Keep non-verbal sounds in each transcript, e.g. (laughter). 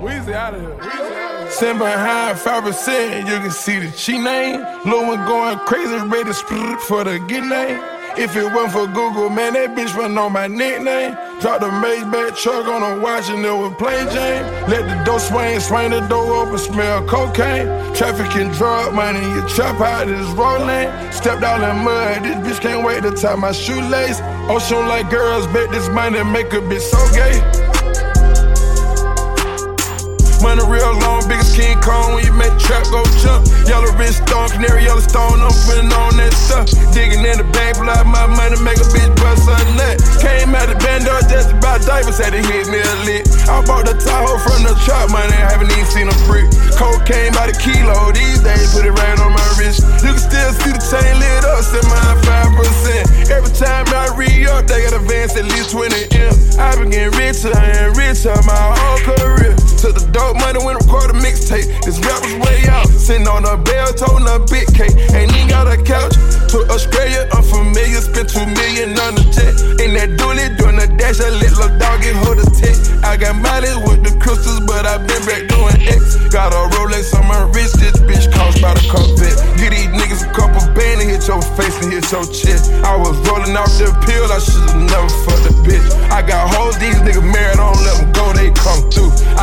Weezy out of here. Sitting behind 5%, you can see the cheat name. Lil' one going crazy, ready to split for the good name. If it wasn't for Google, man, that bitch would know my nickname. Drop the Maybach truck on a watch and it was plain Jane. Let the door swing, swing the door open, smell cocaine. Trafficking drug money, you trap out this road lane. Stepped out in mud, this bitch can't wait to tie my shoelace. Ocean like girls, bet this money make a bitch so gay. Money real long, biggest King Kong when you make the trap go jump. Yellow wrist stone, canary yellow stone, I'm putting on that stuff. Digging in the bank, out my money, make a bitch bust a nut. Came out the band door just about diapers, had to hit me a lick. I bought the Tahoe from the trap money, haven't even seen a brick. Cocaine by the kilo, these days put it right on my wrist. You can still see the chain lit up, set mine 5%. Every time I re up, they got advance at least 20 M. I've been getting richer and richer my whole career. Took the dope money when record a mixtape. This rap was way out. Sitting on a bell, toting a big cake. Ain't even got a couch. To Australia, unfamiliar. Spent two million on the jet. In that dually, doing the dash. A little dog get hold of tech. I got mileage with the crystals, but I been back doing X. Got a Rolex on my wrist. This bitch cost by the carpet. Get these niggas a couple band and hit your face and hit your chest. I was rolling off the pill. I should've never fucked the bitch. I got hoes. These niggas married. I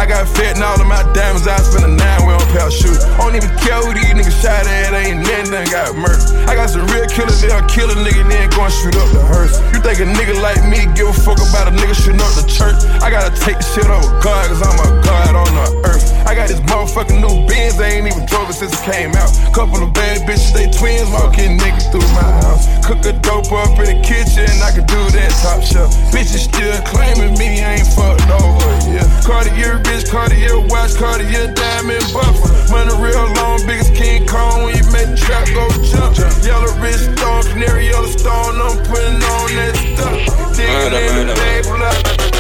I got fat and all of my diamonds. I spend a nine way on pair of shoes. I don't even care who these niggas shot at. Ain't nothing done got murdered. I got some real killers. They'll kill a nigga then go and shoot up the hearse. You think a nigga like me give a fuck about a nigga shooting up the church? I gotta take the shit over God, cause I'm a God on the earth. I got this motherfucking new Benz. I ain't even drove it since it came out. Couple of bad bitches, they twins, walking niggas through my house. Cook a dope up in the kitchen, I can do that top shelf. Bitches still claiming me, I ain't fucked over, yeah. Cartier bitch, Cartier watch, Cartier diamond buffer. Money real long, biggest King Kong when you make the trap go jump. Yellow wrist stone, canary yellow stone, I'm putting on that stuff. Digging in the table,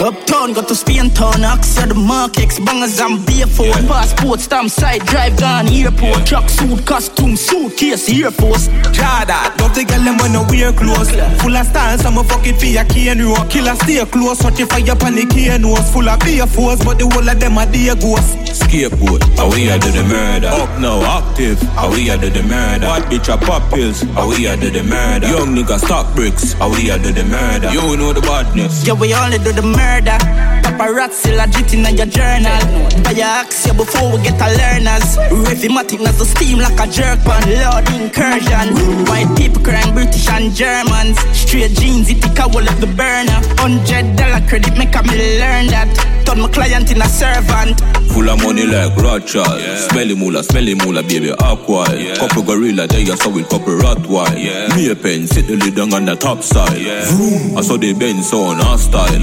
Uptown, got to Spain town, Oxford, the markets, bangers and barefoot. Passport, stamp, side drive, down airport. Truck suit, costume, suitcase, Air Force. Jada, don't the girl them wanna wear clothes. Full of style, some a fuck it for your cane row. Killer stay close, watch it fire pan the cane nose. Full of beer force, but the whole of them are dear ghosts. Scapegoat, how we a do the murder? Up now, active, how we a do the murder? Bad bitch a pop pills, how we a do the murder? Young nigga stock bricks, how we a do the murder? You know the badness. Yeah, we only do the murder. Paparazzi legit in your journal. Buy your axe before we get a learners. Rhythmatic as the steam like a jerk pan. Lord incursion. White people crying British and Germans. Straight jeans, it take a wall of the burner. Hundred dollar credit make a me learn that. Turn my client in a servant. Full of money like Rothschild. Smelly moolah, smelly moolah, baby, aqua. Couple gorilla, there you saw with couple Rottweil. Me a pen, sit the lid down on the top side. Yeah. Vroom. I saw the Benz on our style.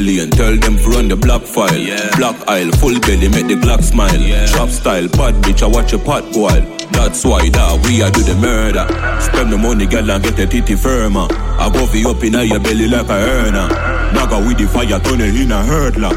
Babylon, tell them run the black file. Black aisle, full belly, make the Glock smile. Trap style, bad bitch, I watch a pot boil. That's why that we a do the murder. Spend the money, girl, and get the titty firmer. I go for you up in your belly like a earner. Naga with the fire, turn it in a hurdler.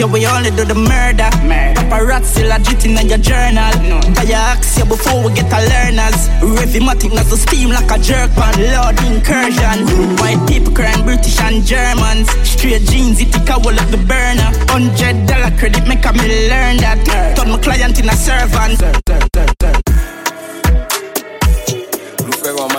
Yeah, we only do the murder. Paparazzi legit in your journal. Buy your axe yeah, before we get a learners. Rhythmatic as the steam like a jerk pan. Lord incursion. White people crying British and Germans. Straight jeans, it take a wall of the burner. Hundred dollar credit make a me learn that. Turn my client in a servant. Blue flag on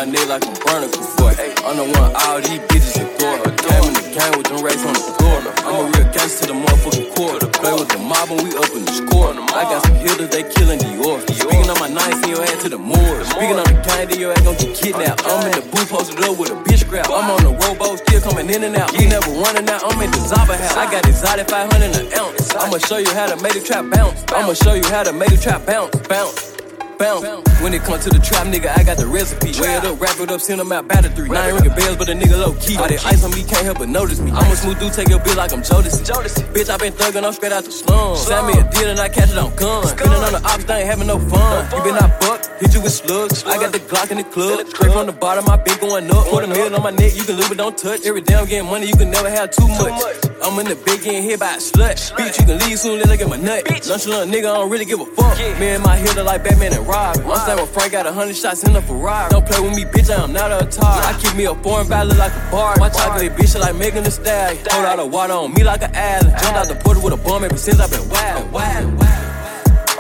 my neck like I'm burning before. I'm the one all these bitches adore. Came in the game with them racks on the floor. I'm a real gangster to the motherfucking core. Play with the mob when we up in the score. I got some hitters, they killing Dior. Speaking on my send your ass to the moors. Speaking on the gang, then your ass gon' get kidnapped. I'm in the booth posted up with a bitch scrap. I'm on the rowboat, still coming in and out. You never running out, I'm at the Zaba house. I got exotic 500 an ounce. I'ma show you how to make the trap bounce. I'ma show you how to make the trap bounce, bounce bounce. When it comes to the trap, nigga, I got the recipe. Weigh it up, wrap it up, send them out by the three. Now I ain't ringing bells, but a nigga low key. All that ice on me can't help but notice me. I'm a smooth dude, take your bill like I'm Jodeci. Bitch, I been thugging, I'm straight out the slum. Send me a deal and I catch it on gun. Spinning on the ops, I ain't having no fun. You been out buck, hit you with slugs. I got the Glock in the club. Straight from the bottom, I been going up. Put a meal on my neck, you can lose but don't touch. Every day I'm getting money, you can never have too much. I'm in the big getting hit by a slut. Bitch, you can leave soon, let I get my nut. Nonchalant nigga, I don't really give a fuck. Me and my hitter like Batman and Robin. I'm staying with Frank, got a hundred shots in the Ferrari. Don't play with me, bitch, I am not a tar. I keep me a foreign ballad like a bar. My chocolate bitch like Megan Thee Stallion. Hold out the water on me like an island. Jumped out the portal with a bum ever since I've been wild.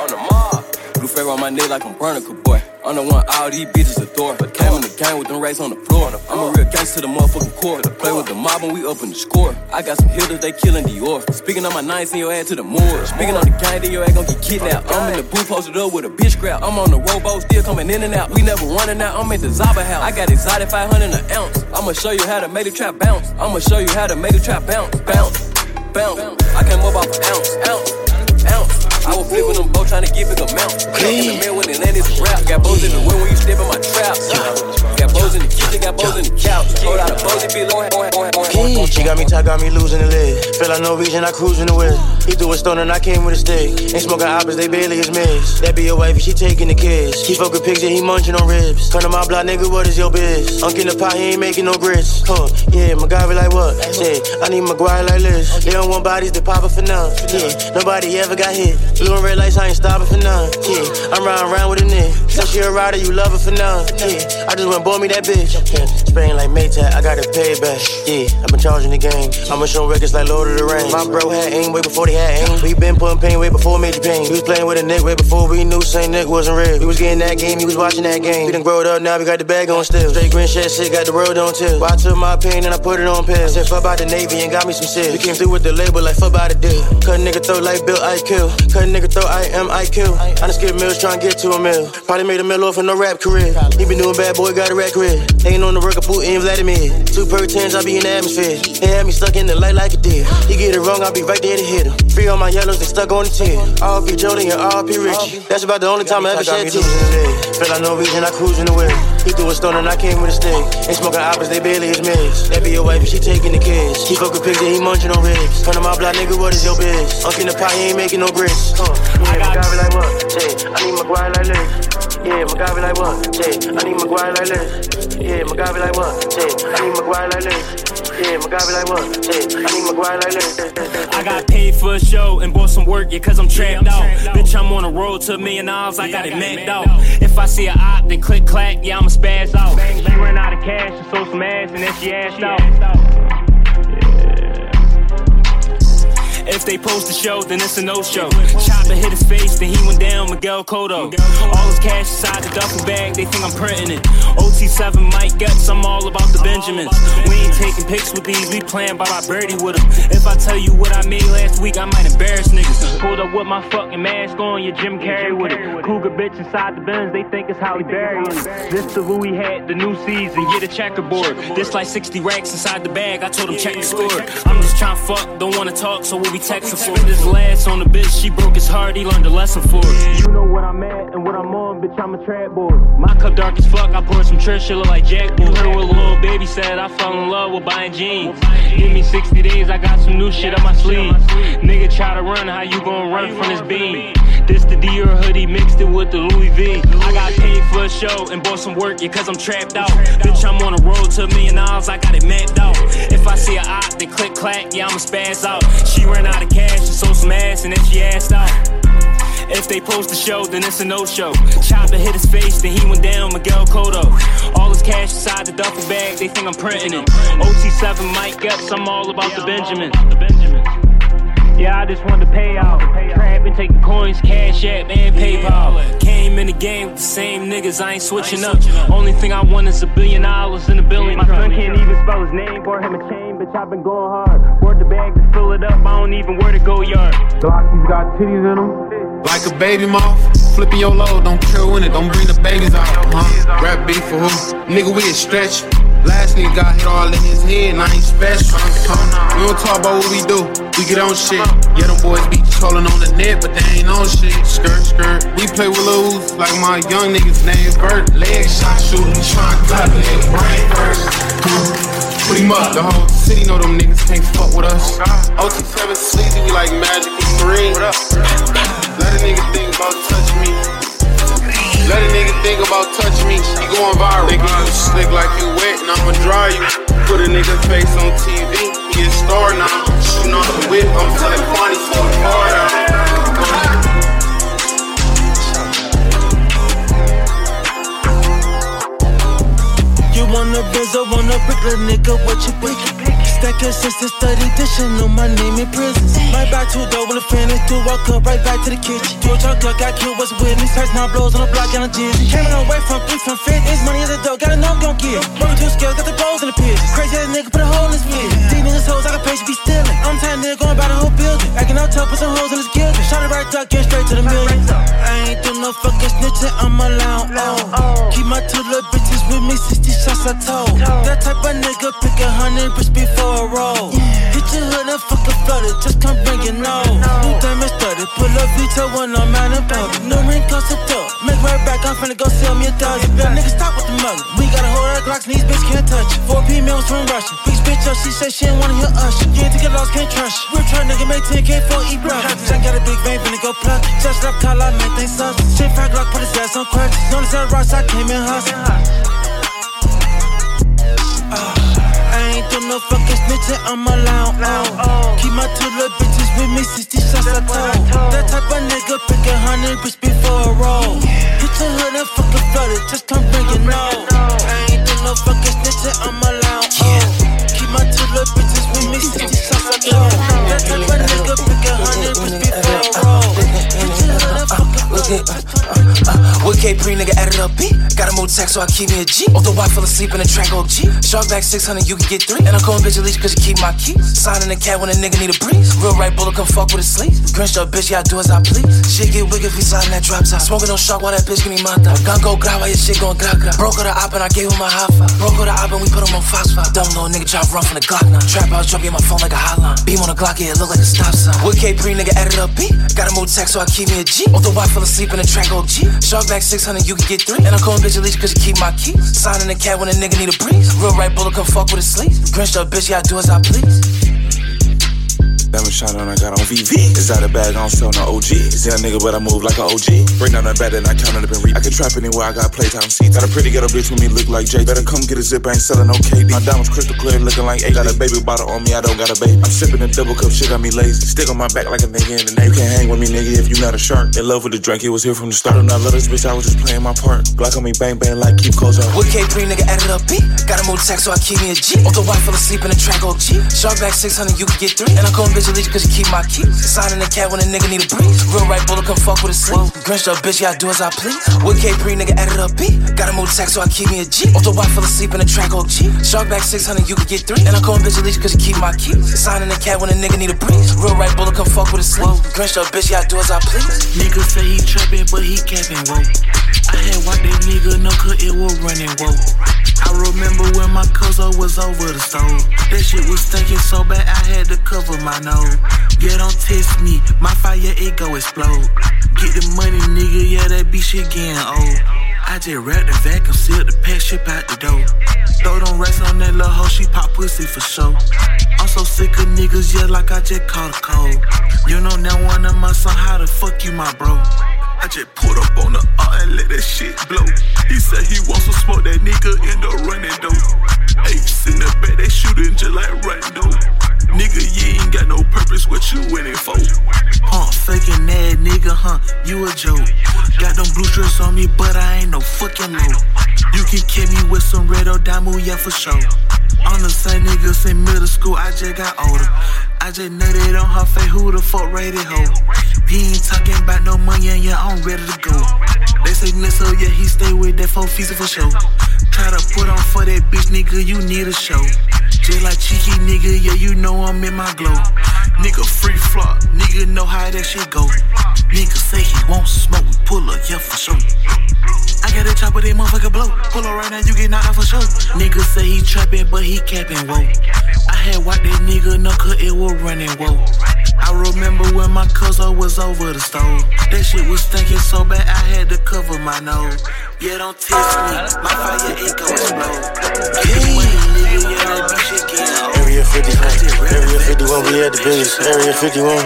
On the mob. Blue figure on my neck like I'm Bernica, boy. I'm the one all these bitches adore. Came in the game with them racks on the floor. I'm a real gangster to the motherfucking core. To play with the mob and we up in the score. I got some hitters, they killing the Dior. Speaking on my nine, send your ass to the moor. Speaking on the gang, then your ass gon' get kidnapped. I'm in the booth posted up with a bitch crowd. I'm on the rowboat, still coming in and out. We never running out, I'm in the Zaba house. I got exotic 500 an ounce. I'ma show you how to make the trap bounce. I'ma show you how to make the trap bounce. Bounce, bounce. I came up off an ounce, ounce. I was flipping them both trying to get big amount. In the mirror when it landed some rap. Got bows in the wind when you step in my trap. Got bows in the kitchen, got bows in the couch. Hold out a low. She got me tight, got me losing the lid. Feel like no region, I cruising the whip. He threw a stone and I came with a stick. Ain't smoking hoppers, they barely is missed. That be your wife, she taking the kids. He fucking pigs and he munching on ribs. Turn to my block, nigga, what is your biz? Unk in the pot, he ain't making no grits. Huh, yeah, my guy be like what? Say, I need guy like this. They don't want bodies, they pop it for none. Yeah, nobody ever got hit. Blue and red lights, I ain't stopping for none. Yeah, I'm riding around with a nigga. Since you a rider, you love it for none. Yeah, I just went bought me that bitch. Spain like Maytag, I got to pay back. Yeah, I've been charging the game. I'ma show records like Lord of the Rings. My bro had aim way before they had aim. We been putting pain way before major pain. We was playing with a Nick way before we knew Saint Nick wasn't real. We was getting that game, he was watching that game. We done growed up, now we got the bag on still. Straight green shit, shit, got the world on tilt. Well, I took my pain and I put it on pills. I said fuck about the Navy and got me some shit. We came through with the label like fuck about the deal. Cut nigga throat like Bill IQ. Cut a nigga throat I am IQ. I done skip mills trying to get to a mill. Probably made a mill off in no rap career. He been doing bad boy, got a rap career. Ain't on the of Putin, Vladimir. Two per tens, I be in the atmosphere. They had me stuck in the light like a deer. He get it wrong, I'll be right there to hit him. Free on my yellows, they stuck on the tier. RP Jody and RP Rich. That's about the only time I ever shed tears. Feel like no reason, I cruise in the whip. He threw a stone and I came with a stick. Ain't smoking hoppers, they barely is mixed. That be your wife, and she taking the kids. He fucking pigs and he munching on ribs. Turn to my block, nigga, what is your biz? Unk in the pot, he ain't making no grits. Uh, yeah, my guy be like what? Say, I need my guy like this. Yeah, my like what? Say, I need my guy like this. Yeah, my like what? Say, I need my guy like this. Yeah, my like what? Say, I need my guy like this. I got paid for a show and bought some work, yeah, cause I'm trapped out. Bitch, I'm on the road to a million dollars, I got it mapped out. If I see a op, then click clack, yeah, I'ma spaz out. She ran out of cash and sold some ass, and then she asked out. If they post the show, then it's a no-show. Chopper hit his face, then he went down Miguel Cotto. All his cash inside the duffel bag, they think I'm printing it. OT7 Mike Guts, I'm all about the Benjamins. We ain't taking pics with these, we playing by my birdie with them. If I tell you what I made last week, I might embarrass niggas. Pulled up with my fucking mask on, your Jim Carrey with it. Cougar bitch inside the Benz, they think it's Halle Berry. This the Louis hat, the new season, get a checkerboard. This like 60 racks inside the bag, I told him check the score. I'm just trying to fuck, don't wanna talk, so we'll be texting for. This last on the bitch, she broke his heart, he learned a lesson for it. You know what I'm at and what I'm on, bitch, I'm a trap boy. My cup dark as fuck, I poured some Trish, shit look like Jack Boy. Heard what a little baby said, I fell in love with buying jeans. Give me 60 days, I got some new shit on my sleeve. Nigga try to run, how you gonna run from this beam? This the Dior hoodie, mixed it with the Louis V. I got paid for a show and bought some work, yeah, cause I'm trapped out. Bitch, I'm on the road to a million dollars, I got it mapped out. If I see a op, then click clack, yeah, I'ma spaz out. She ran out of cash and sold some ass, and then she asked out. If they post the show, then it's a no-show. Chopper hit his face, then he went down Miguel Cotto. All his cash inside the duffel bag, they think I'm printing it. OT7 Mike Guts, I'm all about the Benjamin. Yeah, I just wanted to pay out. Trap and take the coins, cash app, and PayPal. Came in the game with the same niggas, I ain't switching up. Only thing I want is a billion dollars in a billion. My son can't even spell his name, bought him a chain, bitch, I've been going hard. Bought the bag to fill it up, I don't even wear the go yard. Glocky's got titties in them. Like a baby moth, flipping your load, don't kill in it, don't bring the babies out, huh? Rap beef for who? Nigga, we a stretch. Last nigga got hit all in his head, and I ain't special. We don't talk about what we do, we get on shit. Yeah, them boys be trolling on the net, but they ain't on shit. Skirt, skirt. We play with Luz like my young niggas named Bert. Leg shot we tryna cut a nigga brain first. Put him up. The whole city know them niggas can't fuck with us. OT7 sleazy, we like Magic and Green. Let a nigga think about touching me. Let a nigga think about touching me. You going viral. Nigga, you slick like you wet, and I'ma dry you. Put a nigga face on TV. He a star now. Shooting off the whip. I'm telling to the hard out. You want a Benz or want a brick, nigga, what you pick? Your sisters, study dishing, know my name in prison. Right back to the door when the finish, do walk up, right back to the kitchen. Do a truck, duck, got killed, what's witness? First now blows on the block, got a jizzy. Came a long way from beef, from fitness, money is a dope, gotta know I'm gon' get. Working two scales, got the goals in the pitch. Crazy ass nigga, put a hole in his fit. These niggas hoes, I got pay, be stealing. I'm tired nigga, going by the whole building. Acting out tough, put some hoes in his gilding. Shot it right duck, get straight to the million. I ain't no fucking snitching, I'm allowed. Oh. Keep my two little bitches with me, 60 shots I told. That type of nigga pick a hundred bricks before a roll. Hit your hood and fucking flooded, just come bring your nose. New diamond studded, pull up Vito when I'm out in public. No ring cost a dope. Make right back, I'm finna go sell me a dozen. Little nigga stop with the mugger. We got a whole lot of Glocks these bitches can't touch it. Four P females from Russia. Bitch bitch up, she said she ain't wanna hear us. You ain't take it lost, can't trust. We're trying nigga make 10k for breakfast. I got a big vein, finna go plug. Just up, call out, man, things up. Put his ass on crutch. Notice I came in hustle. Uh, I ain't do no fucking snitching, I'm allowed. Oh. Keep my two little bitches with me, 60 shots I told. That type of nigga pick a hundred bricks before a roll. Hit your hood and fucking flooded, just come bring your nose. I ain't do no fucking snitching, I'm K3 nigga added up B. Got a more so I keep me a G. Although I fell asleep in a track on G. Shark back 600, you can get three. And I'm calling bitch a cause you keep my keys. Signing a cat when a nigga need a breeze. Real right bullet, come fuck with a sleeve. Grinch your bitch, yeah, I do as I please. Shit get wicked if we sliding that drop top. Smoking no shark while that bitch give me my thought. Gun go grab while your shit going gra. Broke her the op and I gave him a high five. Broke her the op and we put him on phosphor. Dumb little nigga try run from the Glock now. Trap out, drop you in my phone like a hotline. Beam on the Glock, yeah, it look like a stop sign. With K-pre nigga added up B. Got a more so I keep me a G. Although I fell asleep in a track on G. Shark back 6 600, you can get three. And I'm calling bitch least cause keep my keys. Signing the cat when a nigga need a breeze. Real right bullet come fuck with his sleeves. Grinched up bitch, yeah, I do as I please. Diamond shine on, I got on VV. Is out of bag, I don't sell no OG. Is young nigga, but I move like a OG. Bring down that bad and I count it up and read. I can trap anywhere, I got playtime seats. Got a pretty ghetto bitch with me, look like Jay. Better come get a zip, I ain't selling no KD. My diamonds crystal clear, looking like eight. Got a baby bottle on me, I don't got a baby. I'm sipping a double cup, shit got me lazy. Stick on my back like a nigga in the navy. You can't hang with me, nigga, if you not a shark. In love with the drink, it was here from the start. I'm not love this bitch, I was just playing my part. Glock on me, bang bang, like keep close up. With K3 nigga added up beat. Got a move tax so I keep me a G. Off the wife fell asleep in the track OG. Shark back 600, you can get three. And I'm calling bitch least cause you keep my keys. Signing the cat when a nigga need a breeze. Real right bullet come fuck with a sleeve. Grinch up bitch, yeah, I do as I please. With K3 nigga added up beat. Gotta move tax so I keep me a G. Off the wife fell asleep in the track OG. Shark back 600, you can get three. And I'm calling bitch at least cause you keep my keys. Signing the cat when a nigga need a breeze. Real right bullet come fuck with a sleeve. Grinch up bitch, yeah, I do as I please. Nigga say he trapping, but he capping, whoa. I had wiped that nigga, no, cause it was running, whoa. I remember when my cousin was over the stove. That shit was stinking so bad, I had to cover my nose. Yeah, don't test me, my fire, it go explode. Get the money, nigga, yeah, that bitch shit getting old. I just wrapped the vacuum, sealed the pack, ship out the door. Throw them rest on that little hoe, she pop pussy for sure. I'm so sick of niggas, yeah, like I just caught a cold. You know now one of my son, how the fuck you, my bro? I just put up on the R and let that shit blow. He said he wants to smoke that nigga in the running though. Apes in the back, they shooting just like Rando. Nigga, you ain't got no purpose, what you winning for? Pump faking that nigga, huh? You a joke. Got them blue shirts on me, but I ain't no fucking low. You can kill me with some red or diamond, yeah, for sure. I'm the same nigga since middle school, I just got older. I just nutted on her face, who the fuck rated hoe? He ain't talking about no money, and yeah, I'm ready to go. They say Nissa, yeah, he stay with that four fees for sure. try to put on for that bitch, nigga, you need a show. Just like cheeky nigga, yeah, you know I'm in my glow. Nigga free flop, nigga know how that shit go. Nigga say he won't smoke, we pull up, yeah, for sure. I got a chopper, that motherfucker blow. Pull up right now, you get knocked out for sure. Nigga say he trapping, but he capping, whoa. I had wiped that nigga, no, cause it was running, whoa. I remember when my cousin was over the stove. That shit was stinking so bad, I had to cover my nose. Yeah, don't test me, my fire ain't gon' explode. nigga, yeah, that bitch shit get Area 51, Area 51, we had the biggest. Area 51,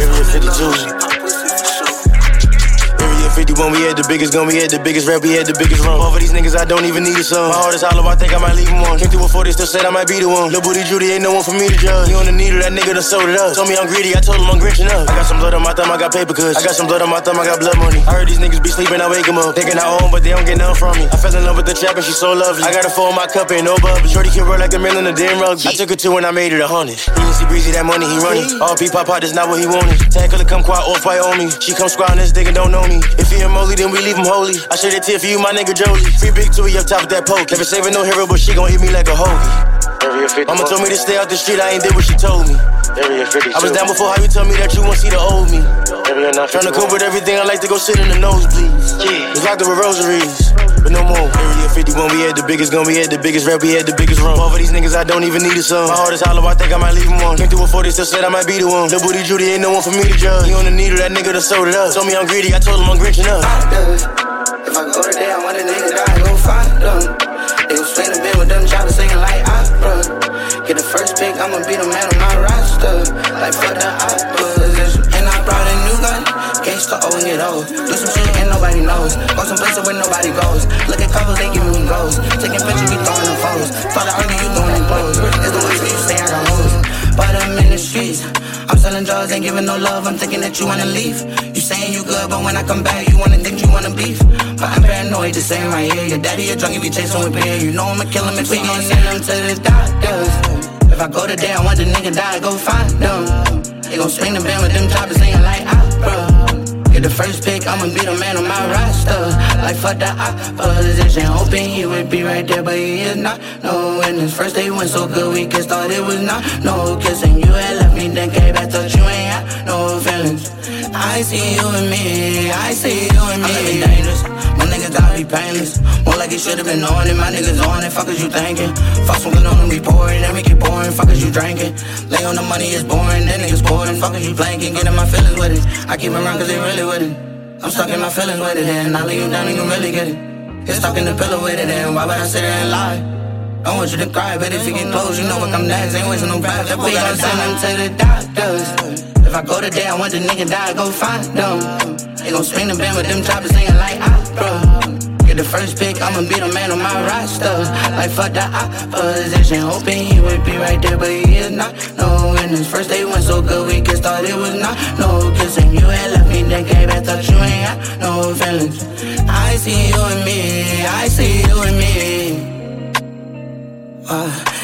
Area 52. 51, we had the biggest gun, we had the biggest rap, we had the biggest run. All for these niggas, I don't even need a song. My heart is hollow, I think I might leave him one. Came through a 40, still said I might be the one. Lil' Booty Judy ain't no one for me to judge. He on the needle, that nigga done sold it up. Told me I'm greedy, I told him I'm grinching up. I got some blood on my thumb, I got paper cuts. I got some blood on my thumb, I got blood money. I heard these niggas be sleeping, I wake them up. Thinking I own, but they don't get nothing from me. I fell in love with the trap and she's so lovely. I got a full in my cup, ain't no bubbles. Shorty can roll like a million of damn rug. I took her to when I made it a hundred. He see breezy, that money he running. All P pop out, that's not what he wanted. Tackle to come quiet, off me. She come squatting this nigga don't know me. If he molly, then we leave him holy. I shed a tear for you, my nigga Jolie. Free big two, up top of that poke. Never saving no hero, but she gon' eat me like a hoagie. Mama told me to stay out the street, I ain't did what she told me. I was down before, how you tell me that you won't see the old me? Trying to cope with everything, I like to go sit in the nosebleeds. It's locked up with rosaries, but no more. Area 51, we had the biggest gun, we had the biggest rap, we had the biggest run. All for these niggas, I don't even need a song. My heart is hollow, I think I might leave him one. Came through a 40, still said I might be the one. Lil' Booty Judy ain't no one for me to judge. He on the needle, that nigga done sold it up. Told me I'm greedy, I told him I'm grinching up. If I go today, I want a nigga die, go find them. They gon' swing the bed with them choppers singing like opera. Get the first pick, I'ma be the man on my roster. Like fuck the opposition. Gangsta owing it old. Do some shit and nobody knows. Go some places where nobody goes. Look at covers, they giving me goals. Taking pictures, we throwing them. Thought I argue, you throwing them clothes. It's the way you say I got hoes. But I'm in the streets. I'm selling drugs, ain't giving no love. I'm thinking that you wanna leave. You saying you good, but when I come back, you wanna think you wanna beef. But I'm paranoid, the same right here. Your daddy a drunk, you be chasing with beer. You know I'ma kill him if we gon' send him to the doctors. If I go today, I want the nigga die, go find them. They gon' swing the band with them choppers singing like opera. Get the first pick, I'ma be the man on my roster. Like fuck the opposition, hoping he would be right there, but he is not. No, and his first day went so good, we kissed, thought it was not. No kissing, you had left me, then came back, thought you ain't had no feelings. I see you and me, I see you and me. I'm dangerous, gotta be painless. More like it should've been on it, my niggas on it, fuck is you thinking? Fuck smoking on them, we pouring, then we keep pouring, fuck is you drinking? Lay on the money, it's boring, then niggas pouring, fuck is you blanking? Get in my feelings with it, I keep it around cause they really with it. I'm stuck in my feelings with it, and I lay you down and you really get it. Get stuck in the pillow with it, and why would I sit there and lie? I want you to cry, but if you get close, you know what come next. Ain't wasting no breath. That boy gotta send him to the doctors. If I go today, I want the nigga die, go find them. They gon' swing the band with them choppers singing like opera. Get the first pick, I'ma be the man on my roster. Like fuck the opposition, hoping he would be right there, but he is not. No, and his first day went so good, we kissed, thought it was not. No kissing, you had left me, then came back, thought you ain't had no feelings. I see you and me, I see you and me. Uh,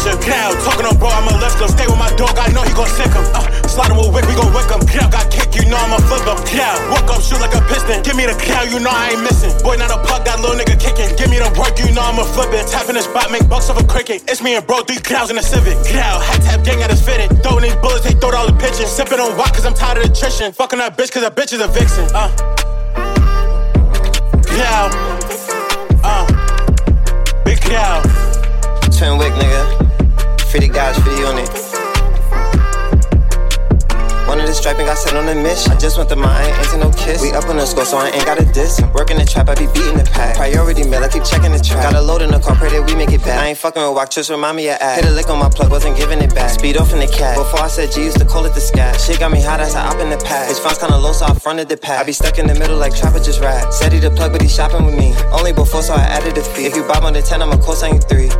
Cow, talking on bro, I'ma lift him. Stay with my dog, I know he gon' sick him. Uh, slide him with wick, we gon' wick him. Cow, got kick, you know I'ma flip him. Cow, walk up, shoot like a piston. Give me the cow, you know I ain't missing. Boy, not a puck, that little nigga kicking. Give me the work, you know I'ma flip it. Tapping the spot, make bucks off a cricket. It's me and bro, three cows in a civic. Cow, hat tap gang at his fitted. Throwing these bullets, they throw all the pitches. Sipping on wok, cause I'm tired of attrition. Fucking that bitch, cause that bitch is a vixen. Uh. Cow. Uh. Big cow. Twin wick, nigga. 50 guys, 50 on it. The striping, got set on a mission. I just went to I ain't no kiss. We up on the score, so I ain't got a diss. Working the trap, I be beating the pack. Priority mail, I keep checking the track. Got a load in the car, pray that we make it back. I ain't fucking with walk, just remind me of act. Hit a lick on my plug, wasn't giving it back. Speed off in the cat. Before I said G, used to call it the scat. Shit got me hot as I up in the pack. His phone's kinda low, so I fronted the pack. I be stuck in the middle like Trapper just rap. Said he the plug, but he shopping with me. Only before, so I added a fee. If you bob on the 10, I'ma co-sign you three.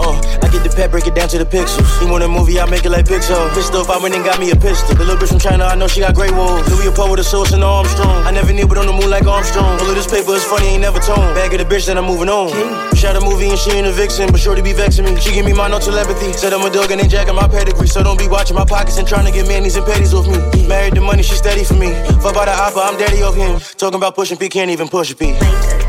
Uh, I get the pet, break it down to the pixels. You want a movie, I make it like Pixar. Pistol, I went and got me a pistol. The little bitch from China, I know she got great wolves. Louis a Poe with a source and Armstrong. I never knew, but on the moon like Armstrong. All of this paper is funny, ain't never tone. Bag of the bitch that I'm moving on. Shot a movie and she ain't a vixen, but sure to be vexing me. She give me my no telepathy. Said I'm a dog and ain't jacking my pedigree. So don't be watching my pockets and trying to get manis and petties off me. Married the money, she steady for me. Fuck by the oppa, I'm daddy of him. Talking about pushing P, can't even push a P.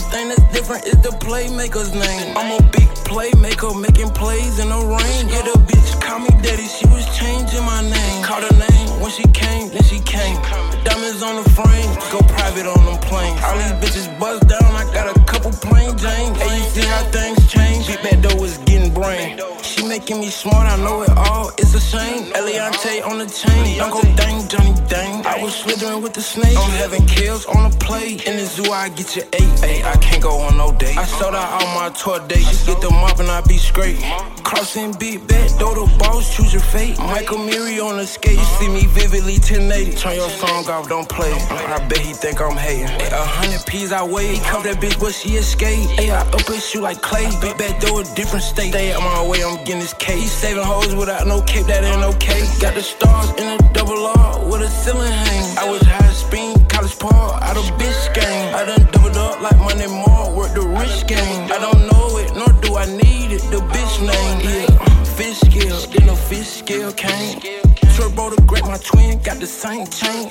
Only thing that's different is the playmaker's name. I'm a big playmaker, making plays in the rain. Yeah, the bitch call me daddy, she was changing my name. Called her name when she came, then she came. Diamonds on the frame, go private on them planes. All these bitches buzz down, I got a couple plain Jane. Hey, you see how things change? Big Bad Doe is brain. She making me smart, I know it all, it's a shame. Eliantte on the chain, don't go dang, Johnny dang. I was slithering with the snake. I'm having kills on the plate. In the zoo, I get your eight. I can't go on no date. I sold out all my tour dates. Get them up and I be straight. Crossing beat bet, though the boss, choose your fate. Michael Miri on the skate. You see me vividly 1080. Turn your song off, don't play. I bet he think I'm hating. A hundred P's I weigh. He caught that bitch, but she escaped. Ay, I up his shoe like clay. Big bet, though a different state. Stay on my way, I'm getting this case. Saving hoes without no cape, that ain't okay. Got the stars in a double R with a ceiling hang. I was high speed, college par, out of bitch game. I done doubled up like money more, work the rich game. I don't know it, nor do I need it, the bitch name. Yeah, fish scale, then the fish scale came. Turbo to grab my twin, got the same chain.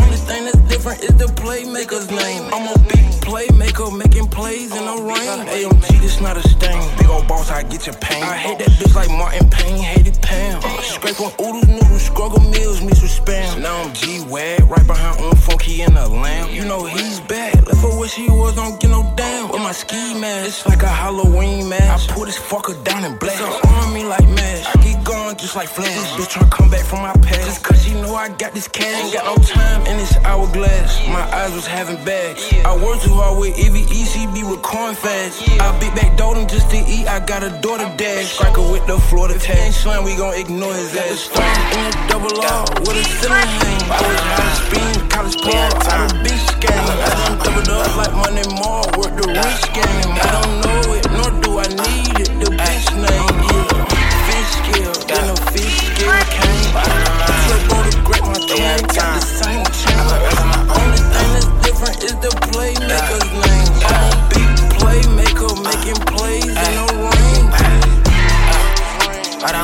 Only thing that's different is the playmaker's name. I'm a big playmaker, making plays in the rain. AMG, this not a stain. Big old boss, I get your pain. I hate that bitch like Martin Payne, hated Pam. Scrape on oodles, noodles, struggle meals, mixed with spam. Now I'm G-Wag, right behind on Funky in the lamb. You know he's bad. Left her where she was, don't get no damn. With my ski mask, it's like a Halloween mask. I put this fucker down in black. So on me like mash. I get going just like Flash. Bitch tryna come back from my past. Just cause she know I got this cash. Ain't got no time in this hourglass. My eyes was having bags. I work too hard with EVE, ECB with corn fast. I big back them just to eat. I got a daughter dash. Striker with the Florida tag. Ain't Slam, we gon' ignore his ass. In a double R with a ceiling hang. I was high speed, college par, out of bitch game. I done doubled up like money more. Work the rich game. I don't know it, nor do I need it. The bitch name, yeah. Fish scale, then the fish scale got.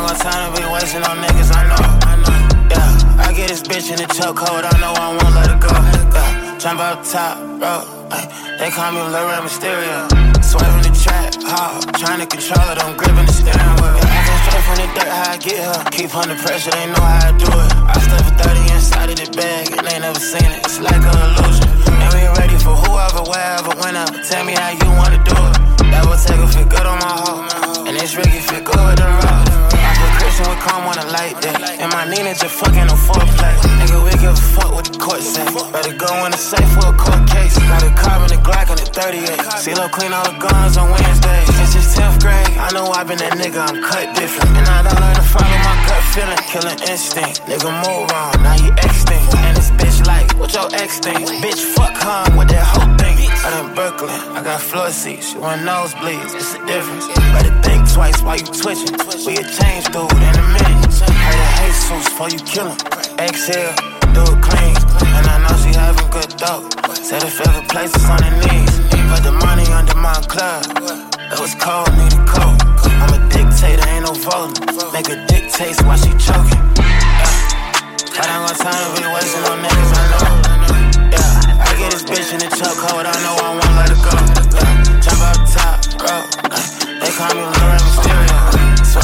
I'm time to be wasting on niggas, I know. I. Yeah, I get this bitch in the chokehold, I know I won't let her go. Yeah, jump out top, bro. They call me Lil Mysterio. Swerving the trap, hard, trying to control it, I'm gripping the steering wheel. From the dirt, how I get here. Keep under pressure, they know how I do it. I step for 30 inside of the bag, and they never seen it. It's like an illusion. And we ready for whoever, wherever, whenever. Tell me how you wanna do it. That will take a fit good on my hoe. And this Ricky fit good with the rock. I put with calm on a light day. And my Nina just fucking on foreplay. Nigga, we give a fuck what the court say. Better go in the safe for a court case. Got a carbon and Glock on the 38. See CeeLo clean all the guns on Wednesday. It's 10th grade, I know I've been that nigga, I'm cut different. And I done learned to follow my gut feeling. Killing instinct. Nigga, move on, now you extinct. And this bitch like, what your ex think? Bitch, fuck her with that whole I in Brooklyn, I got floor seats. You want nosebleeds, it's a difference. Better think twice while you twitching. We a change dude in a minute. Heard a Jesus before you kill him. Exhale, do it clean. And I know she having good dope. Said a favorite places on her knees. Put the money under my club. It was cold, need a coat. I'm a dictator, ain't no voting. Make her dictate while she choking. Yeah. I don't got time to be wasting on niggas, I know. Get this bitch in the truck chokehold, I know I won't let her go. Yeah. Jump up top, bro. They call me Lil Mysterio.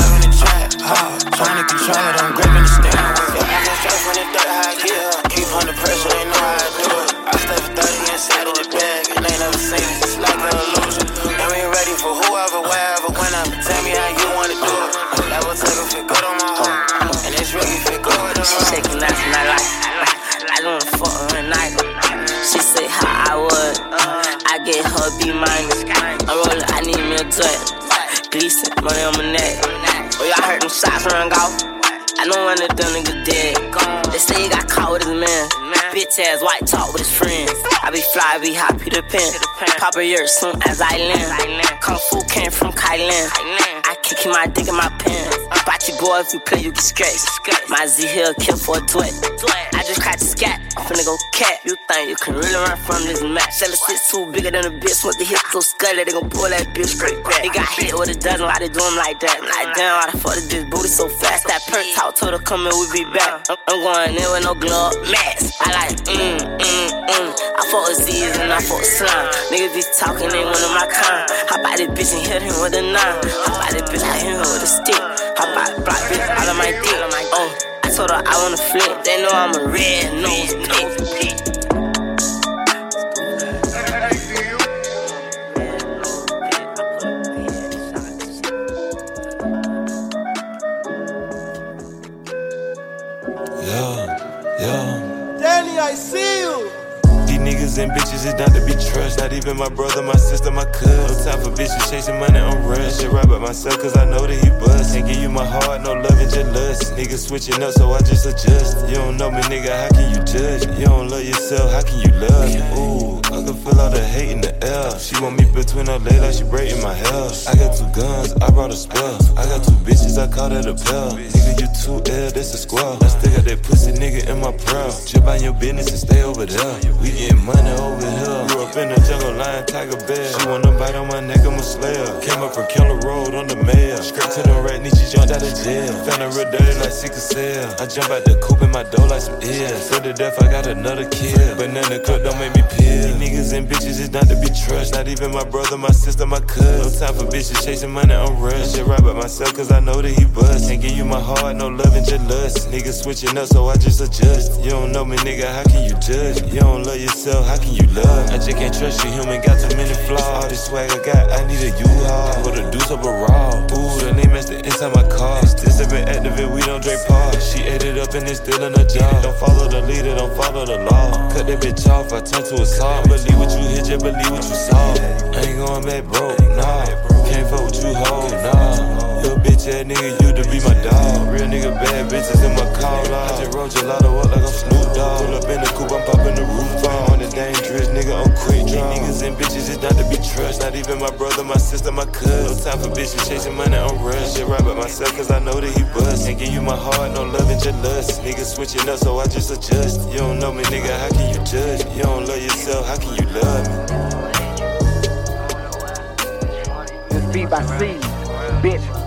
Bitch ass white talk with his friends. I be fly, be hot, Peter Pan. Pop a year soon as I land. Kung Fu came from Thailand. I kick my dick in my pants. You boy, if you play, you get scratched. My Z Hill kill for a duet. Cracked the scat. I'm finna go cat. You think you can really run from this match? Shell six too bigger than a bitch. Want the hit so scully, they gon' pull that bitch straight back. He got hit with a dozen, why they do him like that? Like damn, why the fuck did this booty so fast? That perk talk told her come in, we be back. I'm, I'm going in with no glove, mask. I like mm mm mm. I fuck with Z's and I fuck with slime. Niggas be talking, ain't one of my kind. Hop out this bitch and hit him with a nine. Hop out this bitch, I hit him with a stick. Hop out, block bitch, out of my dick. Oh, told her I wanna flip. They know I'm a red nose pig. Yeah, yeah. Danny, I see you. Niggas and bitches is not to be trusted. Not even my brother, my sister, my cousin. No time for bitches chasing money on rush. Shit right by myself, cause I know that he bust. Can't give you my heart, no love and just lust. Niggas switching up, so I just adjust. You don't know me, nigga, how can you judge? You don't love yourself, how can you love? Ooh, I can feel all the hate in the air. She want me between her legs like she breaking my hair. I got two guns, I brought a spell. I got two bitches, I call that a pair. Nigga, you too ill, that's a square. I still got that pussy nigga in my proud. Chip on your business and stay over there. We getting money over here. Grew up in the jungle, lion, tiger, bear. She wanna bite on my neck, I'm a slayer. Came up from Keller Road on the mail. Straight to the rat, Nietzsche jumped out of jail. Found her real dirty like sickle cell. I jump out the coop in my door like some ears. So to death, I got another kill. Banana cook don't make me peel. These niggas and bitches is not to be trust. Not even my brother, my sister, my cousin. No time for bitches chasing money on rush. Shit right by myself, cause I know that he bust. Can't give you my heart, no love and just lust. Niggas switching up, so I just adjust. You don't know me, nigga, how can you judge? You don't love yourself, how can you love? I just can't trust you, human, got too many flaws. All this swag I got, I need a U-Haul. Put a deuce up a raw. Ooh, the name is the inside my car. This Still sipping activate, we don't drink par. She ate it up and it's still in her jaw. Don't follow the leader, don't follow the law. Cut that bitch off, I turn to a saw. Believe what you hear, just believe what you saw. I ain't going back broke, nah. Can't fuck with you, hoe, nah. Little bitch ass nigga, you to be my dog. Real nigga, bad bitches in my car. I just roll gelato up like I'm Snoop Dogg. Pull up in the coupe, I'm popping the roof off. On the dangerous nigga, I'm quick draw. Niggas and bitches is not to be trust. Not even my brother, my sister, my cousin. No time for bitches chasing money on rush. Shit right by myself, cause I know that he bust. Can't give you my heart, no love and just lust. Niggas switching up, so I just adjust. You don't know me, nigga, how can you judge? You don't love yourself, how can you love me? By C, bitch.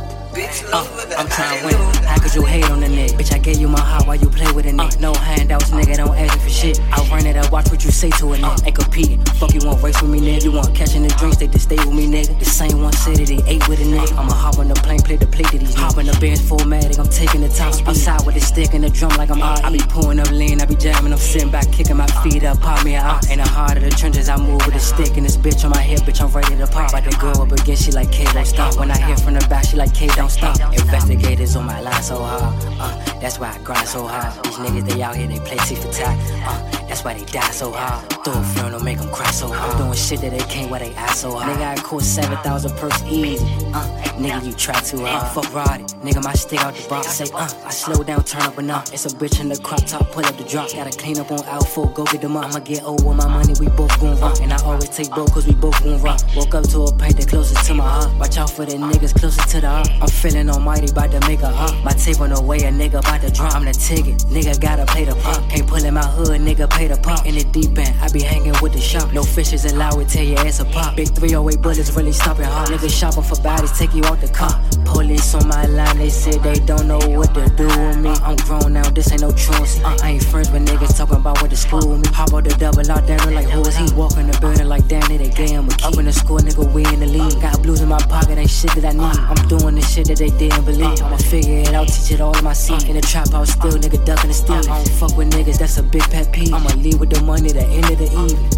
Uh, I'm trying to win. How could you hate on the nigga? Bitch, I gave you my heart while you play with a neck. Uh, no handouts, nigga, don't ask me for shit. I run it up, watch what you say to a nigga. Ain't competing. Fuck, you want race with me, nigga. You want catching the drinks, they just stay with me, nigga. The same one city, they ate with a nigga. I'ma hop on the plane, play the plate to these niggas. Hop in the bench, full-matic, I'm taking the top speed. side with the stick and the drum like I'm hot. I be pulling up lean, I be jamming, I'm sitting back, kicking my feet up, pop me out. In the heart of the trenches, I move with a stick and this bitch on my hip, bitch, I'm ready to pop. Like the girl up again, she like K, don't stop. When I hear from the back, she like K, don't stop. Investigators on my line so hard, uh, that's why I grind so hard. These niggas, they out here, they play T for tat, uh, that's why they die so hard. Throw a film, don't make them cry so hard. Doing shit that they can't, why they act so hard. Nigga, I caught 7,000 perks easy, uh, nigga, you try too hard. Fuck Roddy, nigga, my stick out the box. Say, uh, I slow down, turn up and up. It's a bitch in the crop top, pull up the drop. Gotta clean up on outfit, go get them up. I'ma get old with my money, we both gon' rock. And I always take broke, cause we both gon' rock. Woke up to a paint that closest to my heart. Watch out for the niggas closest to the heart. I'm feeling almighty, bout to make a heart. My tape on the way, a nigga bout to drop. I'm the ticket, nigga gotta play the pop. Can't pull him out hood, nigga pay the pop. In the deep end, I be hanging with the shop. No fishes allowed, we tell your ass a pop. Big 308 bullets really stopping hard. Niggas shopping for bodies, take you out the car. Police on my line, they said they don't know what to do with me. I'm grown now, this ain't no truancy. Uh, I ain't friends with niggas talking about what to school with me. Hop out the double out there, like who is he? Walk in the building like damn, they gave him a key. Up in the school, nigga, we in the league. Got blues in my pocket, ain't shit that I need. I'm doing the shit that they didn't believe. I'ma figure it out, teach it all in my seat. In the trap house, still nigga ducking the steel. I don't fuck with niggas, that's a big pet peeve. I'ma leave with the money the end of the evening.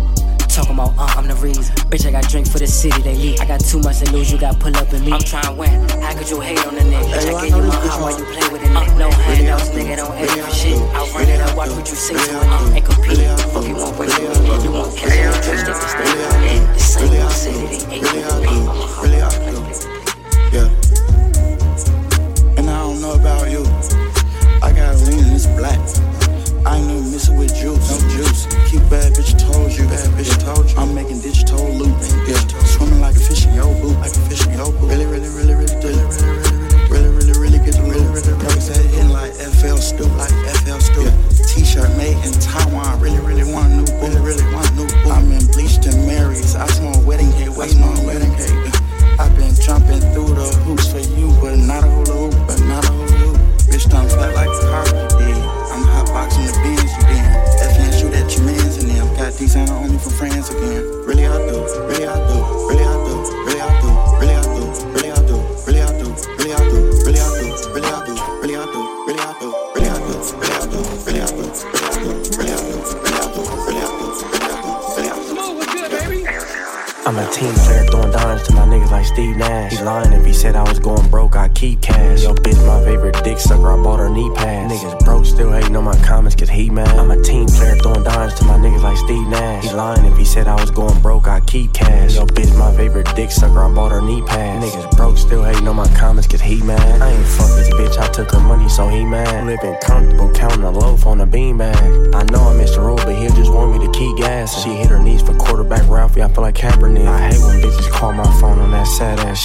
Talking about, uh, I'm the reason. Bitch, I got drink for the city, they leave. I got too much to lose, you got pull up in me. I'm trying to win. How could you hate on the nigga? Bitch, I gave you my heart while you play with it, nigga. No handouts, nigga, don't ask for shit. I run it up, watch what you say to it. Uh, ain't compete. Fuck you want what you want. You want kill it, trust it to stay. The same city, they ain't I ain't even messing with juice, no juice. Keep bad bitch told you, bad bitch told you. I'm making digital loot, yeah. Swimming like a fish in your boot, like a fish in your boot. Really, really, really,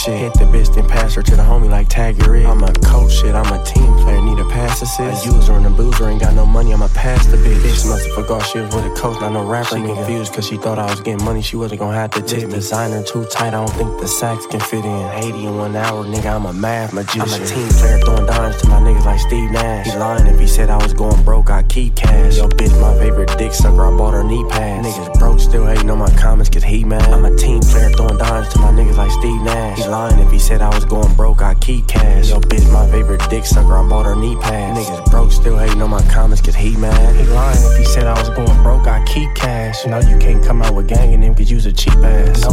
shit. Hit the bitch, then pass her to the homie like tag your it. I'm a coach shit, I'm a team player, need a pass assist. A user and a boozer, ain't got no money, I'ma pass the bitch. Bitch must have forgot she was with a coach, not no rapper. She confused cause she thought I was getting money, she wasn't gonna have to tip me. Designer too tight, I don't think the sacks can fit in. 80 in one hour, nigga, I'm a math magician. I'm a team player throwing dimes to my niggas like Steve Nash. He lying if he said I was going broke, I keep cash. Yo, bitch, my favorite dick sucker, I bought her knee pads. Niggas broke, still hating on my comments cause he mad. I'm a team player throwing dimes to my niggas like Steve Nash. He lying if he said I was going broke, I keep cash. Yo, bitch, my favorite dick sucker, I bought her knee pads. Niggas broke, still hating on my comments cause he mad. He lying if he said I was going broke, I keep cash. No, you can't come out with gang and them cause you's a cheap ass. No,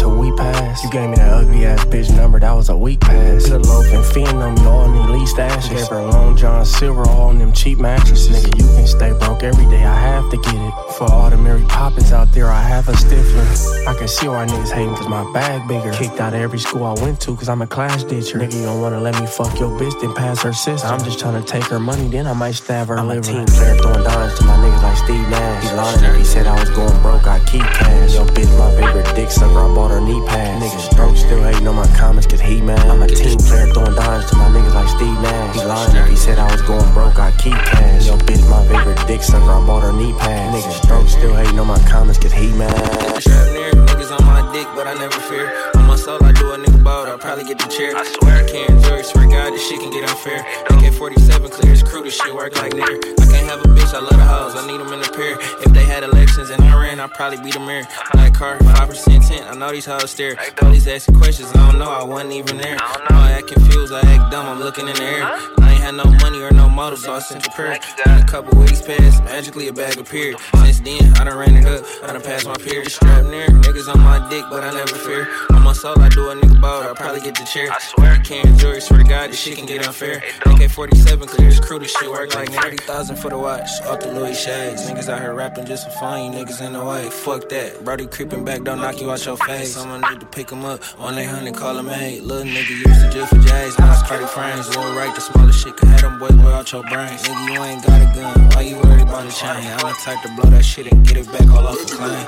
until we pass. You gave me that ugly ass bitch number, that was a weak pass. Good loaf and fiend on me, all need least ashes. Gave her Long John Silver, all on them cheap mattresses. Nigga, you can stay broke every day, I have to get it. For all the Mary Poppins out there, I have a stifler. I can see why niggas hating cause my bag bigger. Kicked out of every school I went to cause I'm a class ditcher. Nigga, you don't wanna let me fuck your bitch, then pass her sister. I'm just trying to take her money, then I might stab her I'm a team player throwing dimes to my niggas like Steve Nash. He lying if he said I was going broke, I keep cash. Yo, bitch, my favorite dick sucker, I bought her knee pads. Niggas broke, still hating on my comments cause he mad. I'm a team player throwing dimes to my niggas like Steve Nash. He lying if he said I was going broke, I keep cash. Yo, bitch, my favorite dick sucker, I bought her knee pads. Niggas broke, still hating on my comments cause he mad. Niggas on my dick, but I never fear. My soul, I do a nigga bout, I'll probably get the chair. I swear I can't enjoy, swear God, this shit can get unfair. AK 47 clears, crew, this shit work like near. I can't have a bitch, I love the hoes, I need them in a pair. If they had elections and I ran, I'd probably beat them here. Black car, 5% tint, I know these hoes stare. Police asking questions, I don't know, I wasn't even there. I act confused, I act dumb, I'm looking in the air. I ain't had no money or no model, so I sent a prayer. Then a couple weeks passed, magically a bag appeared. Since then, I done ran it up, I done passed my peers. Strap near, niggas on my dick, but I never fear. On my soul, I do a nigga ball, I'll probably get the chair. I swear I can't enjoy, swear to God, this shit can get unfair. AK 47 clears, crew, this shit work like 30,000 for the watch, off the Louis Shades. Niggas out here rapping just for fun, you niggas in the way. Fuck that, Brody creeping back, don't knock you out your face. Someone need to pick him up, on they honey, call him eight. Little nigga used to just for J's, now it's Cartier frames. Little right, the smallest shit could have them boys blow out your brains. Nigga, you ain't got a gun, why you worried about a chain. I'm the type to blow that shit and get it back all off a claim.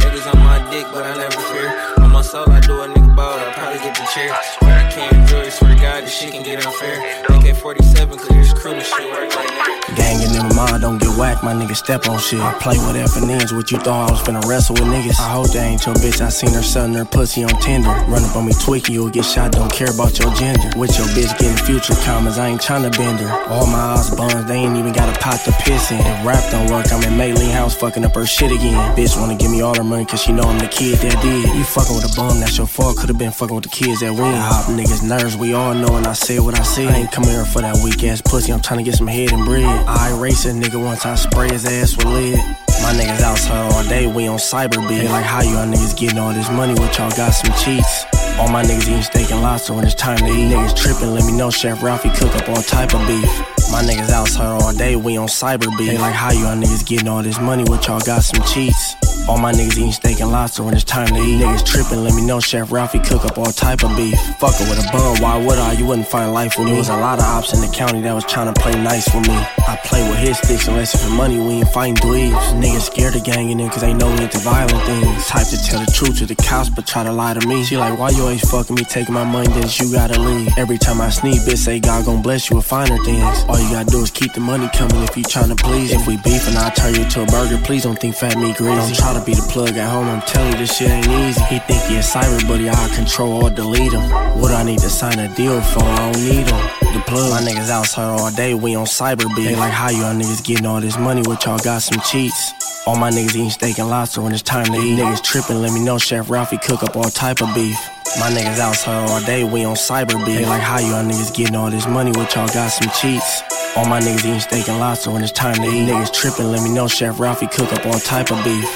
Niggas on my dick, but I never fear. On my soul, I do a nigga ball, I probably get the chair. Swear I can't enjoy, swear to God, this shit can get unfair. AK 47 clear, screw the shit work like nigga. Gang in my mind don't get whacked, my niggas step on shit. I play with FNNs, what you thought I was finna wrestle with niggas. I hope that ain't your bitch, I seen her selling her pussy on Tinder. Run up on me tweaking, you'll get shot, don't care about your gender. With your bitch getting future comments, I ain't tryna bend her. All my eyes buns, they ain't even got a pot to piss in. If rap don't work, I'm in Maylene house fucking up her shit again. Bitch wanna give me all her money cause she know I'm the kid that did. You fucking with a bum, that's your fault, could've been fucking with the kids that win. Hop niggas nerves, we all know and I said what I said. I ain't coming here for that weak ass pussy, I'm tryna get some head and bread. I race a nigga once I spray his ass with lead. My niggas outside all day, we on cyber beat. Like how y'all niggas getting all this money, what y'all got some cheats. All my niggas eating steak and lobster when it's time to eat. Niggas tripping, let me know Chef Ralphie cook up all type of beef. My niggas outside all day, we on cyber beat. They like how y'all niggas getting all this money, what y'all got some cheats. All my niggas eating steak and lobster when it's time to eat. Niggas tripping, let me know Chef Ralphie cook up all type of beef. Fuckin' with a bum, why would I? You wouldn't find life with me. There was a lot of ops in the county that was trying to play nice with me. I play with his sticks unless it's for money, we ain't fighting dweebs. Niggas scared of ganging in cause they know we into violent things. Type to tell the truth to the cops but try to lie to me. She like, why you always fucking me, taking my money, then you gotta leave. Every time I sneak, bitch say God gon' bless you with finer things. All you gotta do is keep the money coming if you tryna please. If we beefin', I'll turn you to a burger. Please don't think fat meat greasy. Don't try to be the plug at home, I'm telling you this shit ain't easy. He think he a cyber buddy, I'll control or delete him. What I need to sign a deal for, I don't need him. The plug, my niggas outside all day, we on cyber beat. They like how y'all niggas getting all this money, what y'all got some cheats. All my niggas eating steak and lobster when it's time to eat. Niggas tripping, let me know Chef Ralphie cook up all type of beef. My niggas outside all day, we on cyber beat. They like how y'all niggas getting all this money, what y'all got some cheats. All my niggas eating steak and lobster when it's time to eat. Niggas tripping, let me know Chef Ralphie cook up all type of beef.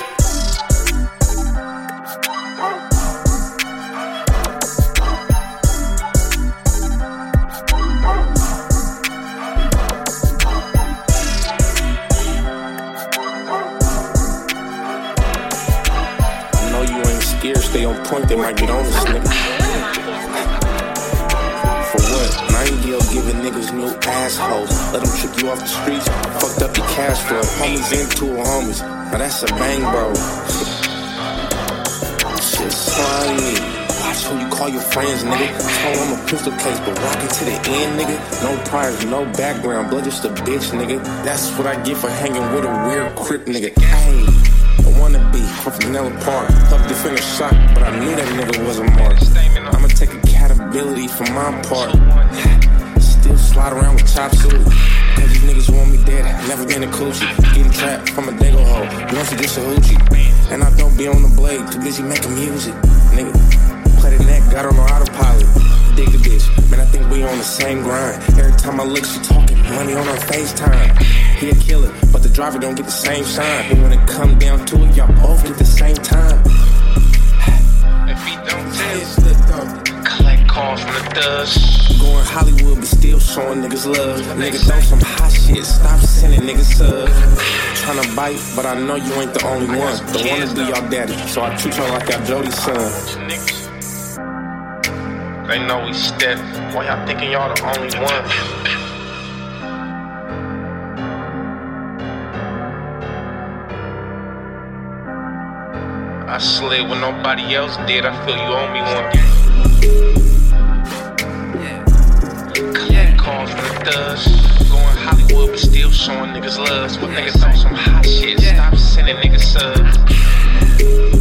They might get on this nigga. For what? Nightingale giving niggas new assholes. Let them trick you off the streets, fucked up your cash flow. Homies into homies, now that's a bang, bro. Shit slimy. Watch who you call your friends, nigga. Told I'm a pistol case, but rockin' to the end, nigga. No priors, no background, blood just a bitch, nigga. That's what I get for hanging with a weird crip, nigga. I wanna be from Vanilla Park. Help defend a shot, but I knew that nigga was a mark. I'ma take accountability for my part. (sighs) Still slide around with chop suit. Cause these niggas want me dead. Never been a coochie. Getting trapped from a dago hole. Once you just a hoochie. And I don't be on the blade. Too busy making music. Nigga, play the neck. Got on autopilot. Dig the bitch. Man, I think we on the same grind. Every time I look, she talking money on her FaceTime. He a killer, but the driver don't get the same shine. But when it come down to it, y'all both get the same time. If he don't tell, collect calls from the thugs. Going Hollywood, but still showing niggas love. Nigga, throw some hot shit, stop sending niggas subs. to bite, but I know you ain't the only one. The one wanna be y'all daddy, so I treat y'all like y'all Jody's son. They know we step. Why y'all thinking y'all the only one? I slid when nobody else did. I feel you owe me one. Collect calls from the thugs. Going Hollywood, but still showing niggas love. But niggas throw some hot shit. Stop sending niggas subs.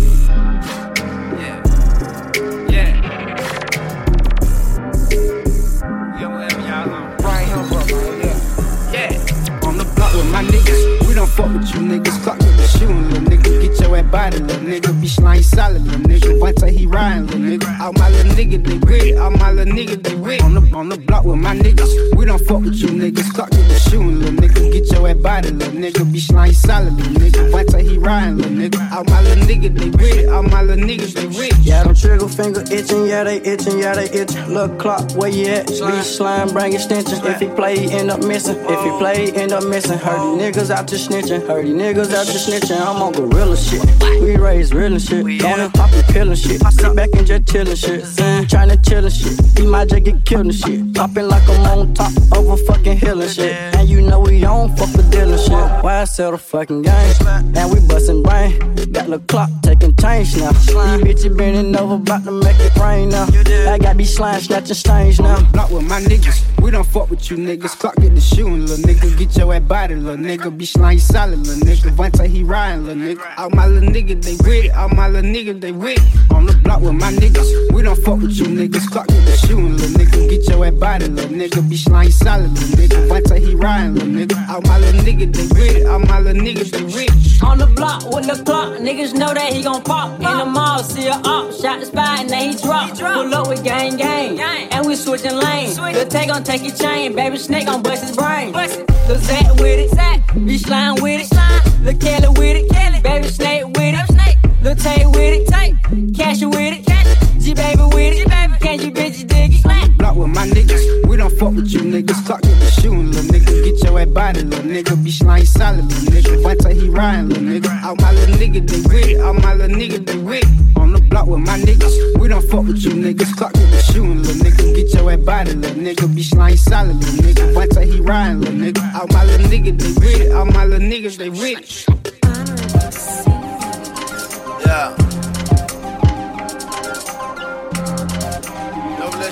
All my little niggas, they ready. All my little niggas, they ready. On the, on the block with my niggas. We don't fuck with you niggas. Clock with the shooting, little nigga. Get your ass body, little nigga. Be slime All my little niggas, they. All my little niggas, they ready. Yeah, them trigger finger itching, yeah, they itching, yeah, they itching. Look clock, where you at? Be slime, bring extensions. If he play, he end up missing. If he oh. play, he end up missing. Heard these oh. niggas out to snitching. Heard these niggas out to snitching. I'm on gorilla shit. We raise real and shit. Going and poppin' pill and shit. Sit back and just chillin' shit. Tryna chill and shit. He might just get killed and shit. Poppin' like I'm on top of a fucking hill and shit. And you know we don't fuck with deal and slide, sell the fucking game. And we bustin' brain. Got the clock taking change now. These bitches bending over, about to make it rain now. I got these slime snatching stains now. Block with my niggas. We don't fuck with you niggas. Clock get the shooting, little nigga. Get your ass body, little nigga. Be slime solid, little nigga. Vante he riding, little nigga. All my little niggas, they with it. All my little niggas, they with it. On the block with my niggas. We don't fuck with you niggas. Clock get the shooting, little nigga. Get your ass body, little nigga. Be slime solid, little nigga. Vante he riding, little nigga. All my little niggas, they with it. All my little niggas, they with it. On the block with the clock, niggas know that he gon' pop. In the mall, see a up, shot the spot and then he drop. Pull up with gang gang, and we switching lanes. The take gon' take your chain, baby snake gon' bust his brain. Bust it. The Zach with it, Zach, be slime with it, the Kelly with it, Kelly, baby snake with it, the Tay with it, Tay, Cash with it, G baby with it, can you bitches dig it? Block with my niggas. We don't fuck with you niggas. Clock get the shooting, little nigga. Get your ass body, little nigga. Be slime solid, little nigga. Vante he riding, little nigga. All my little niggas, they with it. All my little niggas, they with it. On the block with my niggas. We don't fuck with you niggas. Clock get the shooting, little nigga. Get your ass body, little nigga. Be slime solid, little nigga. Vante he riding, little nigga. All my little niggas, they with it. All my little niggas, they with it. Yeah.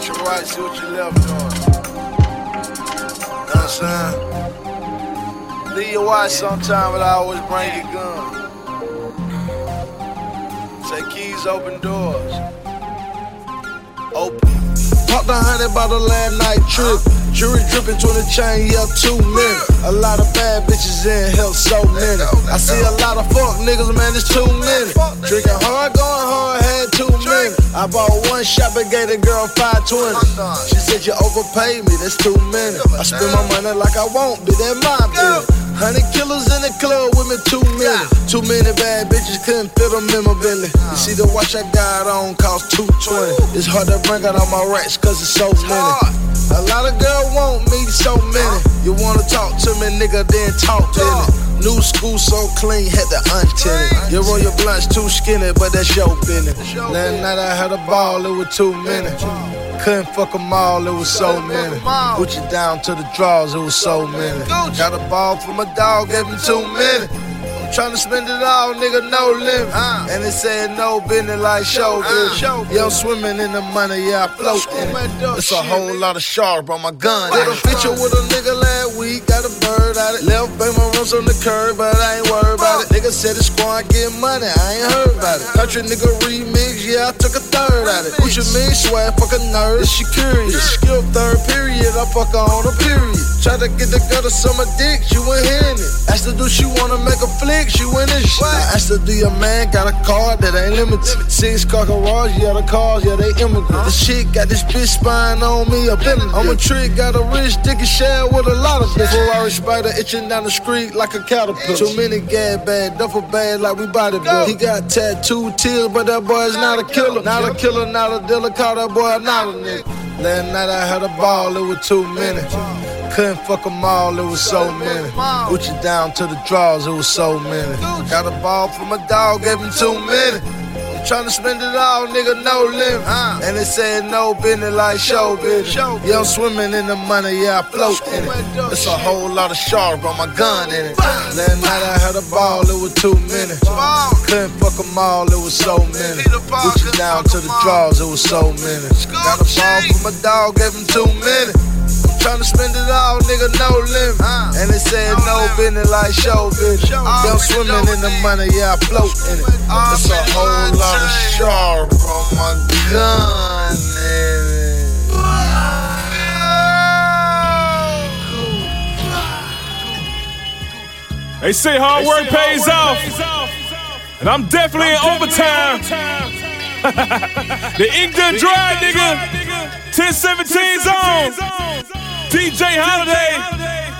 Your right see what you left doing. Know what I'm saying? Leave your watch sometime, but I always bring your gun. Say keys open doors. Open. Popped a hundred bottle last night trip. Jury dripping 20 chain, yeah, two men. A lot of bad bitches in, hell, so many. I see a lot of fuck niggas, man, it's too many. Drinking hard, going hard, had too many. I bought one shot, but gave the girl 520. She said, You overpaid me, that's too many. I spend my money like I won't, be that my business. Hundred killers in the club with me, too many. Too many bad bitches couldn't fit them in my belly. You see the watch I got on cost 220. It's hard to bring out all my racks cause it's so many. A lot of girls want me, so many. You wanna talk to me, nigga, then talk to me. New school so clean, had to untint it. Your blunts too skinny, but that's your business. Last night I had a ball, it was too many. Couldn't fuck them all, it was so many. Put you down to the draws, it was so many. Got a ball from a dog, gave him too many. I'm tryna spend it all, nigga, no limit. Uh. And it said no business like show business. Yeah, I'm swimming in the money, yeah, I float in it. It's a whole lot of sharp on my gun. Did a picture with a nigga last week, got a bird out it. Left Bama runs on the curb, but I ain't worried about it. Nigga said the squad get money, I ain't heard about it. Country nigga remix, yeah, I took a third out it. What you mean, swag, fuck a nerd? Is she curious? I fuck her on a period. Try to get the girl to summer dick, she went hitting it. Asked her, do she wanna make a flick? She went in shit. I asked her, do your man got a car that ain't limited? Six car garage, yeah, the cars, yeah, they immigrant. The shit got this bitch spying on me in it. I'm a trick, got a rich dicky share with a lot of bitches. Ferrari spider itching down the street like a caterpillar. Too many gas bad, duffel bad like we body built. He got tattooed tears, but that boy is not a killer. Not a killer, not a dealer, call that boy not a nigga. Last night I had a ball, it was too many. Couldn't fuck them all, it was so many. You down to the draws, it was so many. Got a ball from a dog, gave him too many. Tryna spend it all, nigga, no limit. And it said no business like show business. Yeah, I'm swimming in the money, yeah, I float in it. It's a whole lot of sharp on my gun in it. Last night I had a ball, it was too many. Couldn't fuck them all, it was so many. Put you down to the draws, it was so many. Got a ball from my dog, gave him two many. Tryna spend it all, nigga, no limit. And it said no business like show business. Yeah, I'm swimming in the money, yeah, I float in it. It's a whole lot of sharp on my gun, nigga. They say hard work pays off. And I'm definitely in overtime. The ink done dry, nigga. 1017 zone. DJ Holiday.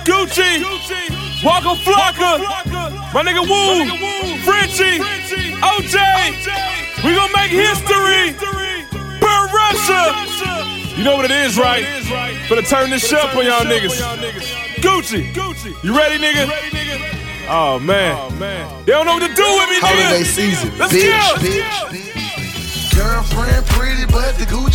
Gucci. Waka Flocka. My nigga Woo. Frenchie. OJ. We gonna make history. Burn Russia. You know what it is, right? Better turn this shit up on y'all niggas. Gucci. You ready, nigga? Oh, oh man. They don't know what to do with me, nigga. Holiday season, Let's bitch, go. bitch, pretty,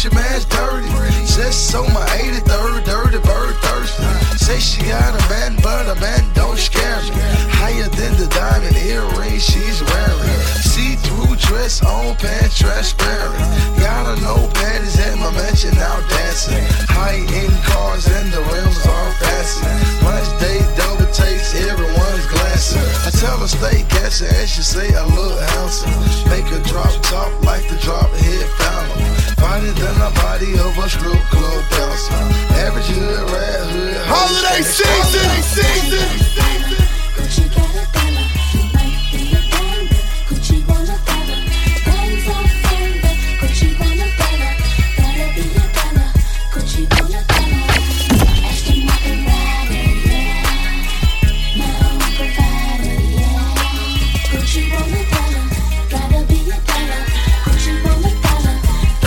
Get your man's dirty. Just so my 83rd, dirty bird thirsty. Say she got a man, but a man don't scare me. Higher than the diamond earring she's wearing. See through dress on pants, transparent. Got a no panties at my mansion now dancing. High end cars and the rims are fastened. Lunch day double takes, everyone's glassing. I tell her stay gassing and she say a little handsome. Make her drop top like the drop head fountain. Finer than the body of a strip club bouncer. Average hood, red hood. Holiday season, season.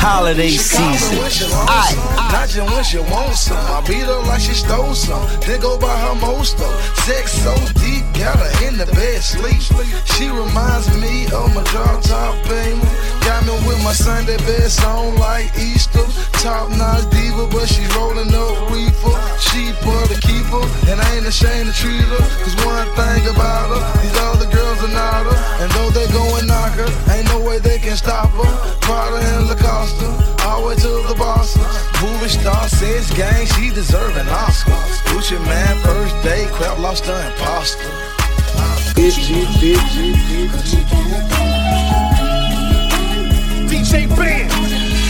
Holiday season. I, not just when she wants some. I beat her like she stole some. Then go by her most though. Sex so deep, got her in the bed sleep. She reminds me of my drop top payment. Got me with my Sunday best on like Easter. Top notch diva, but she rolling up reefer. She put a keeper, and I ain't ashamed to treat her. Cause one thing about her, these other girls are not her. And though they go and knock her, ain't no way they can stop her. Prada and Lacoste, all the way to the boss. Movie star says gang, she deserve an Oscar. Gucci Mane, first day, crab lobster and pasta. Bitchy, bitchy, bitchy. DJ Ben.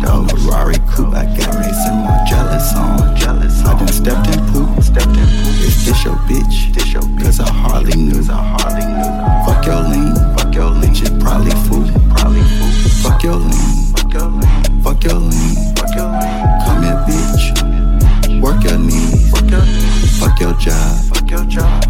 Doors. Ferrari coupe, I got Maison Margiela's on. Jealous, I done stepped in poop, stepped in poop. Is this your bitch? This your bitch? Cause I hardly knew, I hardly knew. Fuck your lean, fuck your lean. Bitch, it probably fool, probably fool. Fuck your lean, fuck your lean. Fuck your lean, fuck your lean. Come here, bitch. Work your knees, work your. Fuck your job, fuck your job.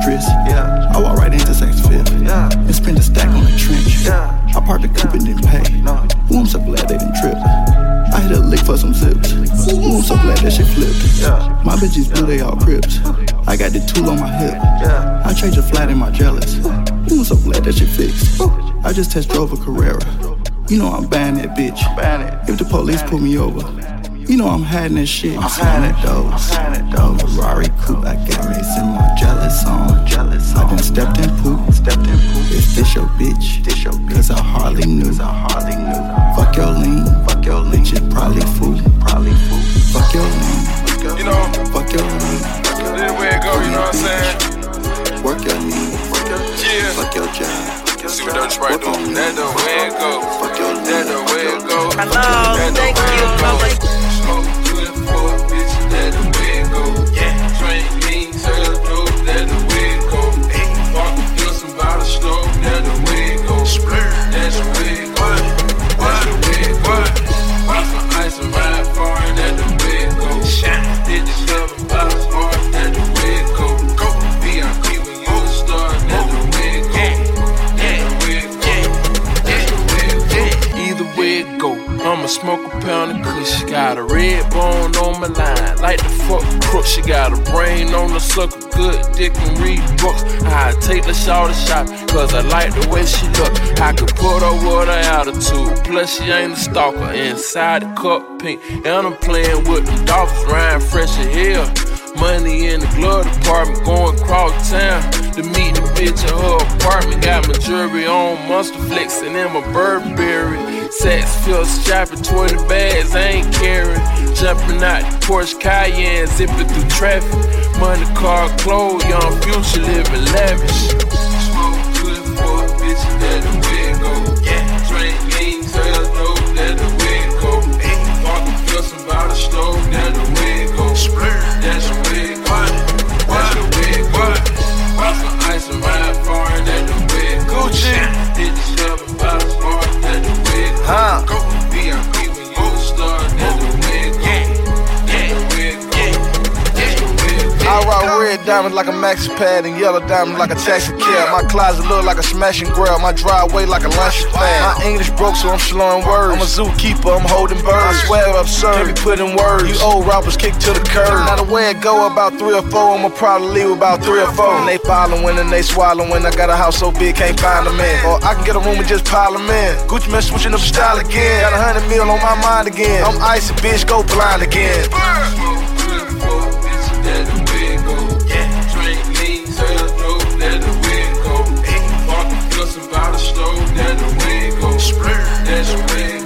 On you with your mistress. I walk right into Saks Fifth. And spend a stack on the trench. I parked the coupe and didn't pay. Ooh, I'm so glad they didn't trip. I hit a lick for some zips. Ooh, I'm so glad that shit flipped. My bitches blue, they all crips. I got the tool on my hip. I trade your flat in my jealous. Ooh, I'm so glad that shit fixed. I just test drove a Carrera. You know I'm buying that bitch. If the police pull me over, you know I'm hiding that shit. I'm hiding those. Those Ferrari coupe, I got Maison Margiela's on. Jealous. I done stepped in poop. Stepped in poop. Is this your bitch? This your bitch. Cause I hardly knew. I hardly knew. Fuck your lean. Fuck your lean. Bitch, it probably fool. Probably fool. Fuck your lean. You know, Fuck your lean. this way it go, you know what I'm saying? Work your knee. Yeah. Fuck your job. See what Dirty Sprite do. That the way it go. That the way it go. Hello, thank you, it go. Smoke the sucker, good dick and read books. I take the shot shot, cause I like the way she look. I could put her with her attitude, plus she ain't a stalker. Inside the cup pink, and I'm playing with the dolphins, Ryan fresh as hell. Money in the glove department, going cross town to meet the bitch at her apartment. Got my jewelry on, monster flexing in my Burberry. Sex feel strapping 20 bags, I ain't carrying. Jumping out the Porsche Cayenne, zipping through traffic. Money, car, clothes, young future living lavish. Smoke good for a bitch, that the way it go. Yeah, drink lean, sell dope, that the way it go. Walk the fields and by the stove, that the way it go. That's the way it go. That's the it go. Watch my ice and ride far, that the way it go. Hit diamonds like a maxi pad and yellow diamonds like a taxi cab. My closet look like a smashing grill. My driveway like a lunch pad. My English broke, so I'm slowing words. I'm a zookeeper, I'm holding birds. I swear absurd, can't be put in words. You old rappers kick to the curb. Now the way it go, about three or four, I'ma probably leave about three or four. And they following and they swallowing. I got a house so big, can't find them in. Or I can get a room and just pile them in. Gucci Mane switching up style again. Got a hundred mil on my mind again. I'm icy, bitch, go blind again. That's the way it go. That's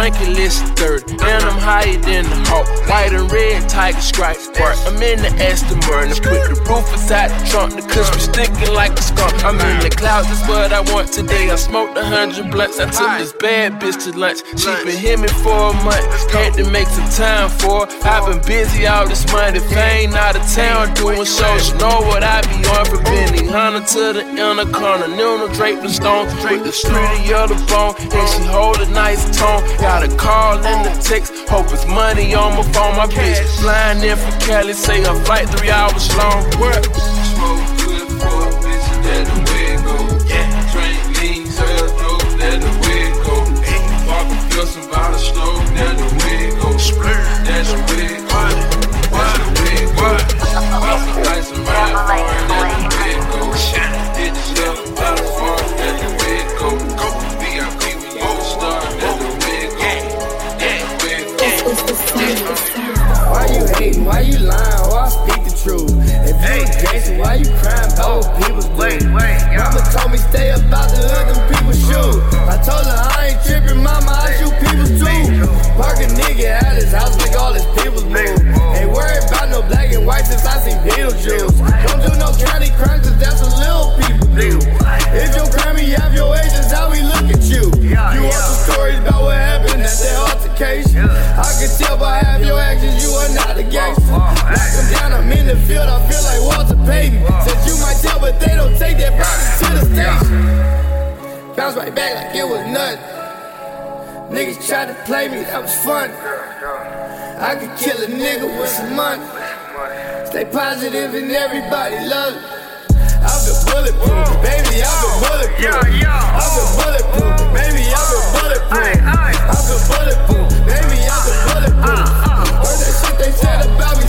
Drink it, third, and I'm higher than the hawk. White and red tiger stripes, part. I'm in the Aston Martin, put the roof inside the trunk, the cushion stinking like a skunk. I'm in the clouds, that's what I want today. I smoked a hundred blunts, I took this bad bitch to lunch. She been me for a month, had to make some time for. I've been busy all this month, if ain't out of town doing shows, you know what I be on for Benny Hunter to the inner corner, Nuno draped the stone, with the street of the bone, and she hold a nice tone. Got a call and a text, hope it's money on my phone. My bitch flying in from Cali, say a flight three hours long. What? Smoke good for a bitch, that's the way go. Drink lean, sell dope, that's the way it go. Walk a about a stove, that's the way go. That's the way go. That's the way go. Watch some ice and you crying about what people do? Mama told me stay about the hood, them people shoot. I told her I ain't tripping, mama, I shoot people too. Park a nigga at his house, make all his peoples move. Ain't worried about no black and white since I seen Niggas tried to play me, that was fun. I could kill a nigga with some money. Stay positive and everybody love it. I've been bulletproof, baby, I've been bulletproof. I've been bulletproof, baby, I've been bulletproof. I've been bulletproof, baby, I've been bulletproof. Heard that shit they said about me,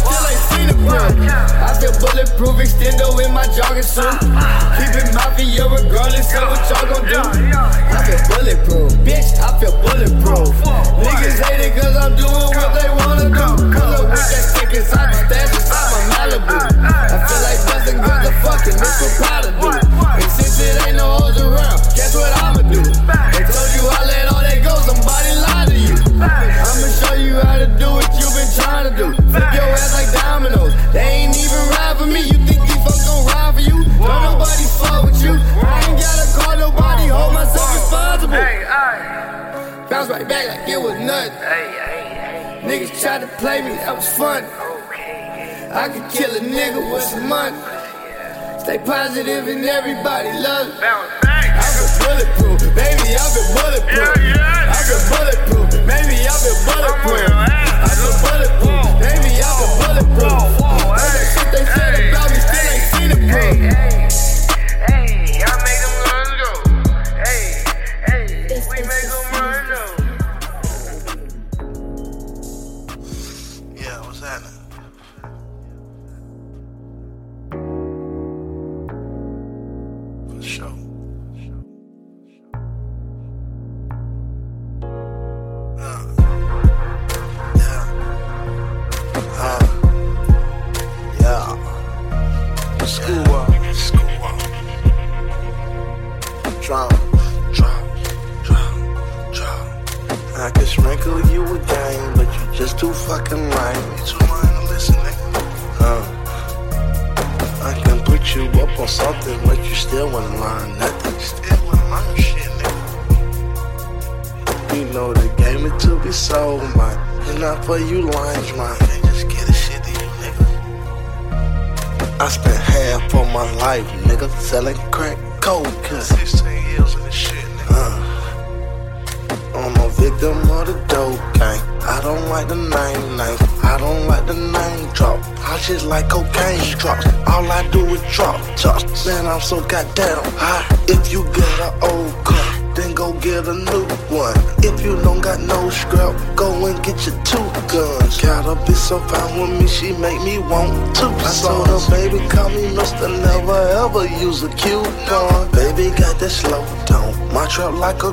still ain't seen. I feel bulletproof, extendo in my jogging suit. Keep it mafia regardless of what y'all gon' do. I feel bulletproof, bitch, I feel bulletproof. Niggas hate it cause I'm doing what they wanna do. Pull up with that stick inside the stash inside my Malibu. I feel like busting cause the fucking what Prada do. And since it ain't no hoes around, guess what I'ma do? They told you I let all that go, somebody lied. I'ma show you how to do what you've been trying to do. Flip your ass like dominoes. They ain't even ride for me. You think these folks gon' ride for you? Don't nobody fuck with you. I ain't gotta call nobody, hold myself responsible. Bounce right back like it was nothing. Niggas tried to play me, that was fun. I could kill a nigga with some money. Stay positive and everybody love it. I've been bulletproof, baby, I've been bulletproof. I've been bulletproof, baby, I've been so goddamn high. If you get an old car, then go get a new one. If you don't got no scrap, go and get your two guns. Gotta be so fine with me, she make me want two I told her, baby, call me Mr. Never Ever use a coupon. Baby got that slow tone. My trap like a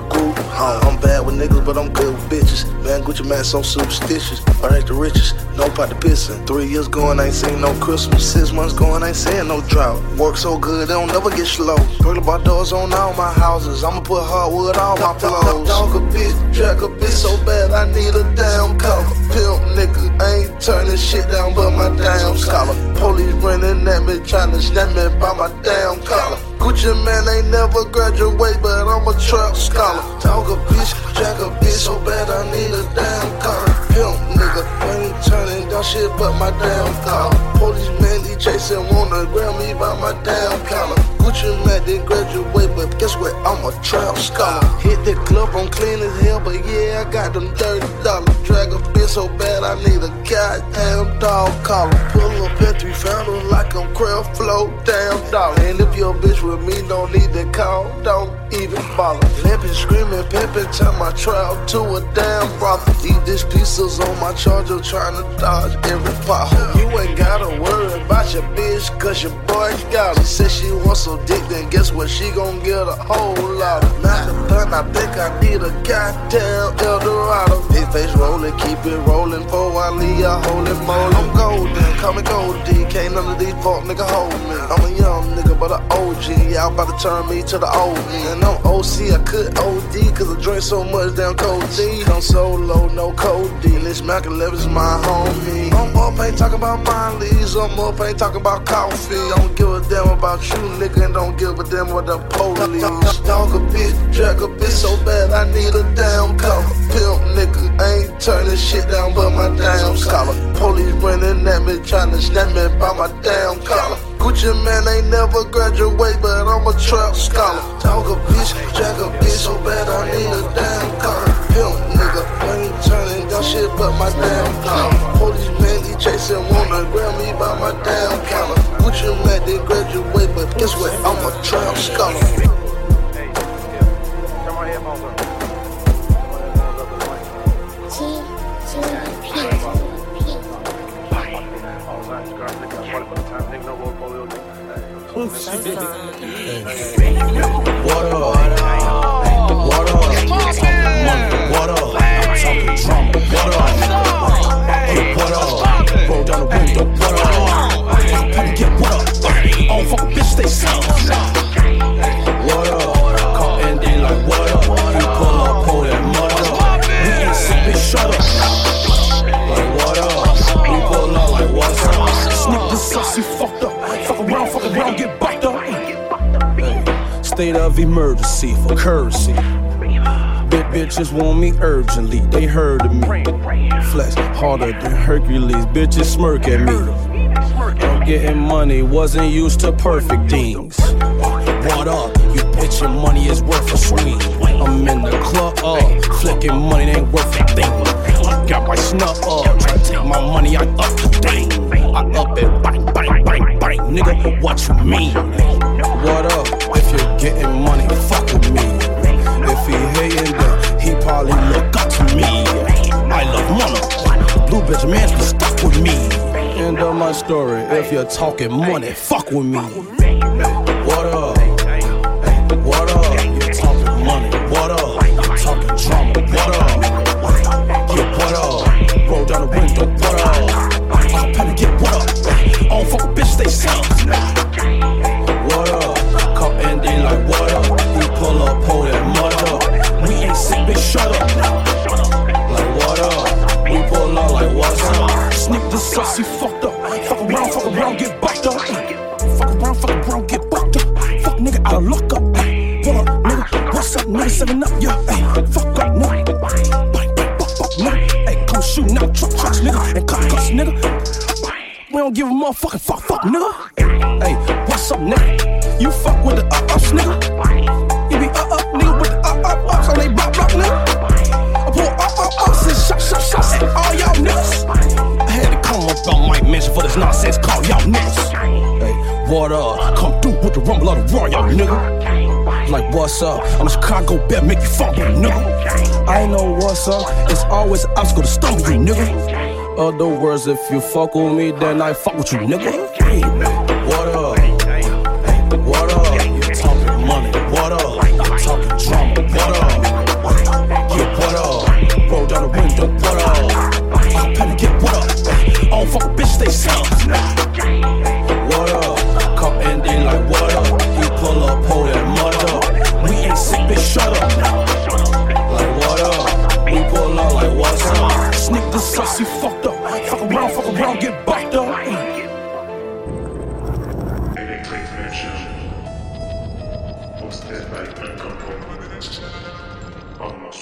Man, so superstitious. I ain't the richest, no pot to pissin'. Three years going, I ain't seen no Christmas. Six months going, I ain't seen no drought. Work so good, they don't never get slow. Burglar bar doors on all my houses. I'ma put hardwood on my floors. Dog a bitch, track a bitch so bad, I need a damn cover. Pimp nigga, I ain't turning shit down but my damn scholar. Police running at me, trying to snap me by my damn collar. Man ain't never graduate, but I'm a trap scholar. Talk a bitch, jack a bitch so bad I need a damn collar. Pimp nigga, ain't turning down shit but my damn collar. Police man, he chasing, wanna grab me by my damn collar. Gucci Mane didn't graduate, but guess what? I'm a trap scholar. Hit the club, I'm clean as hell, but yeah, I got them dirty dollars. Drag a bitch so bad I need a goddamn dog collar. Pull up at three founders like I'm craft flow, damn dollar. And if your bitch with me, don't need to call, don't even bother. Limping, screaming, pimping, turn my trial to a damn brothel. These dish pieces on my charger, trying to dodge every pothole. You ain't gotta worry about your bitch, cause your boy got her. She said she wants some dick, then guess what? She gon' get a whole lot of Marathon, I think I need a goddamn Eldorado. Big face rolling, keep it rolling, for I leave a holy moly. I'm golden, call me Goldie, can't none of these fuck nigga hold me. I'm a young nigga, but an OG, y'all about to turn me to the old me. And I'm OC, I could OD, cause I drink so much damn codeine. I'm solo, no codeine, this Mac 11's my homie. I'm up, ain't talking about my leaves, I'm up, ain't talking about coffee. I Don't give a damn about you, nigga, and don't give a damn what the police. Dog a bitch, drag a bitch so bad, I need a damn cover. Pimp nigga, I ain't turning shit down but my damn scholar. Police running at me, trying to snap me by my damn collar. Gucci Mane ain't never graduate, but I'm a trap scholar. Talk a bitch, jack a bitch so bad I need a damn car. Pimp nigga, ain't turning down shit but my damn collar. Police man, he chasing, wanna grab me by my damn collar. Gucci Mane didn't graduate, but guess what? I'm a trap scholar. What up? What don't fuck bitch, stay safe. State of emergency for currency. Big bitches want me urgently, they heard of me. Flex harder than Hercules, bitches smirk at me. I'm getting money, wasn't used to perfect things. What up? You bitch, your money is worth a swing. I'm in the club, uh, flicking money ain't worth a thing. I got my snuff up, try to take my money, I up the thing. I up it, bang, bang, bang, bang, nigga, what you mean? Getting money, fuck with me. If he hating, then he probably look up to me. I love money. Blue bitch man be stuck with me. End of my story. If you're talking money, fuck with me. shooting out truck trucks, nigga, and cop nigga. We don't give a motherfucking fuck, fuck, nigga. Hey, what's up, nigga? You fuck with the up ups, nigga. You be up up, nigga, with the up up ups on they block block, nigga. I pull up up ups and shot shot shots at all y'all niggas. I had to come up on my mansion for this nonsense, call y'all niggas. Hey, what up? Come through with the rumble of the world, y'all, nigga. Like, what's up? I'm a Chicago bet, make you fuck with a nigga. I know what's up. It's always an obstacle to stumble you, nigga. Other words, if you fuck with me, then I fuck with you, nigga.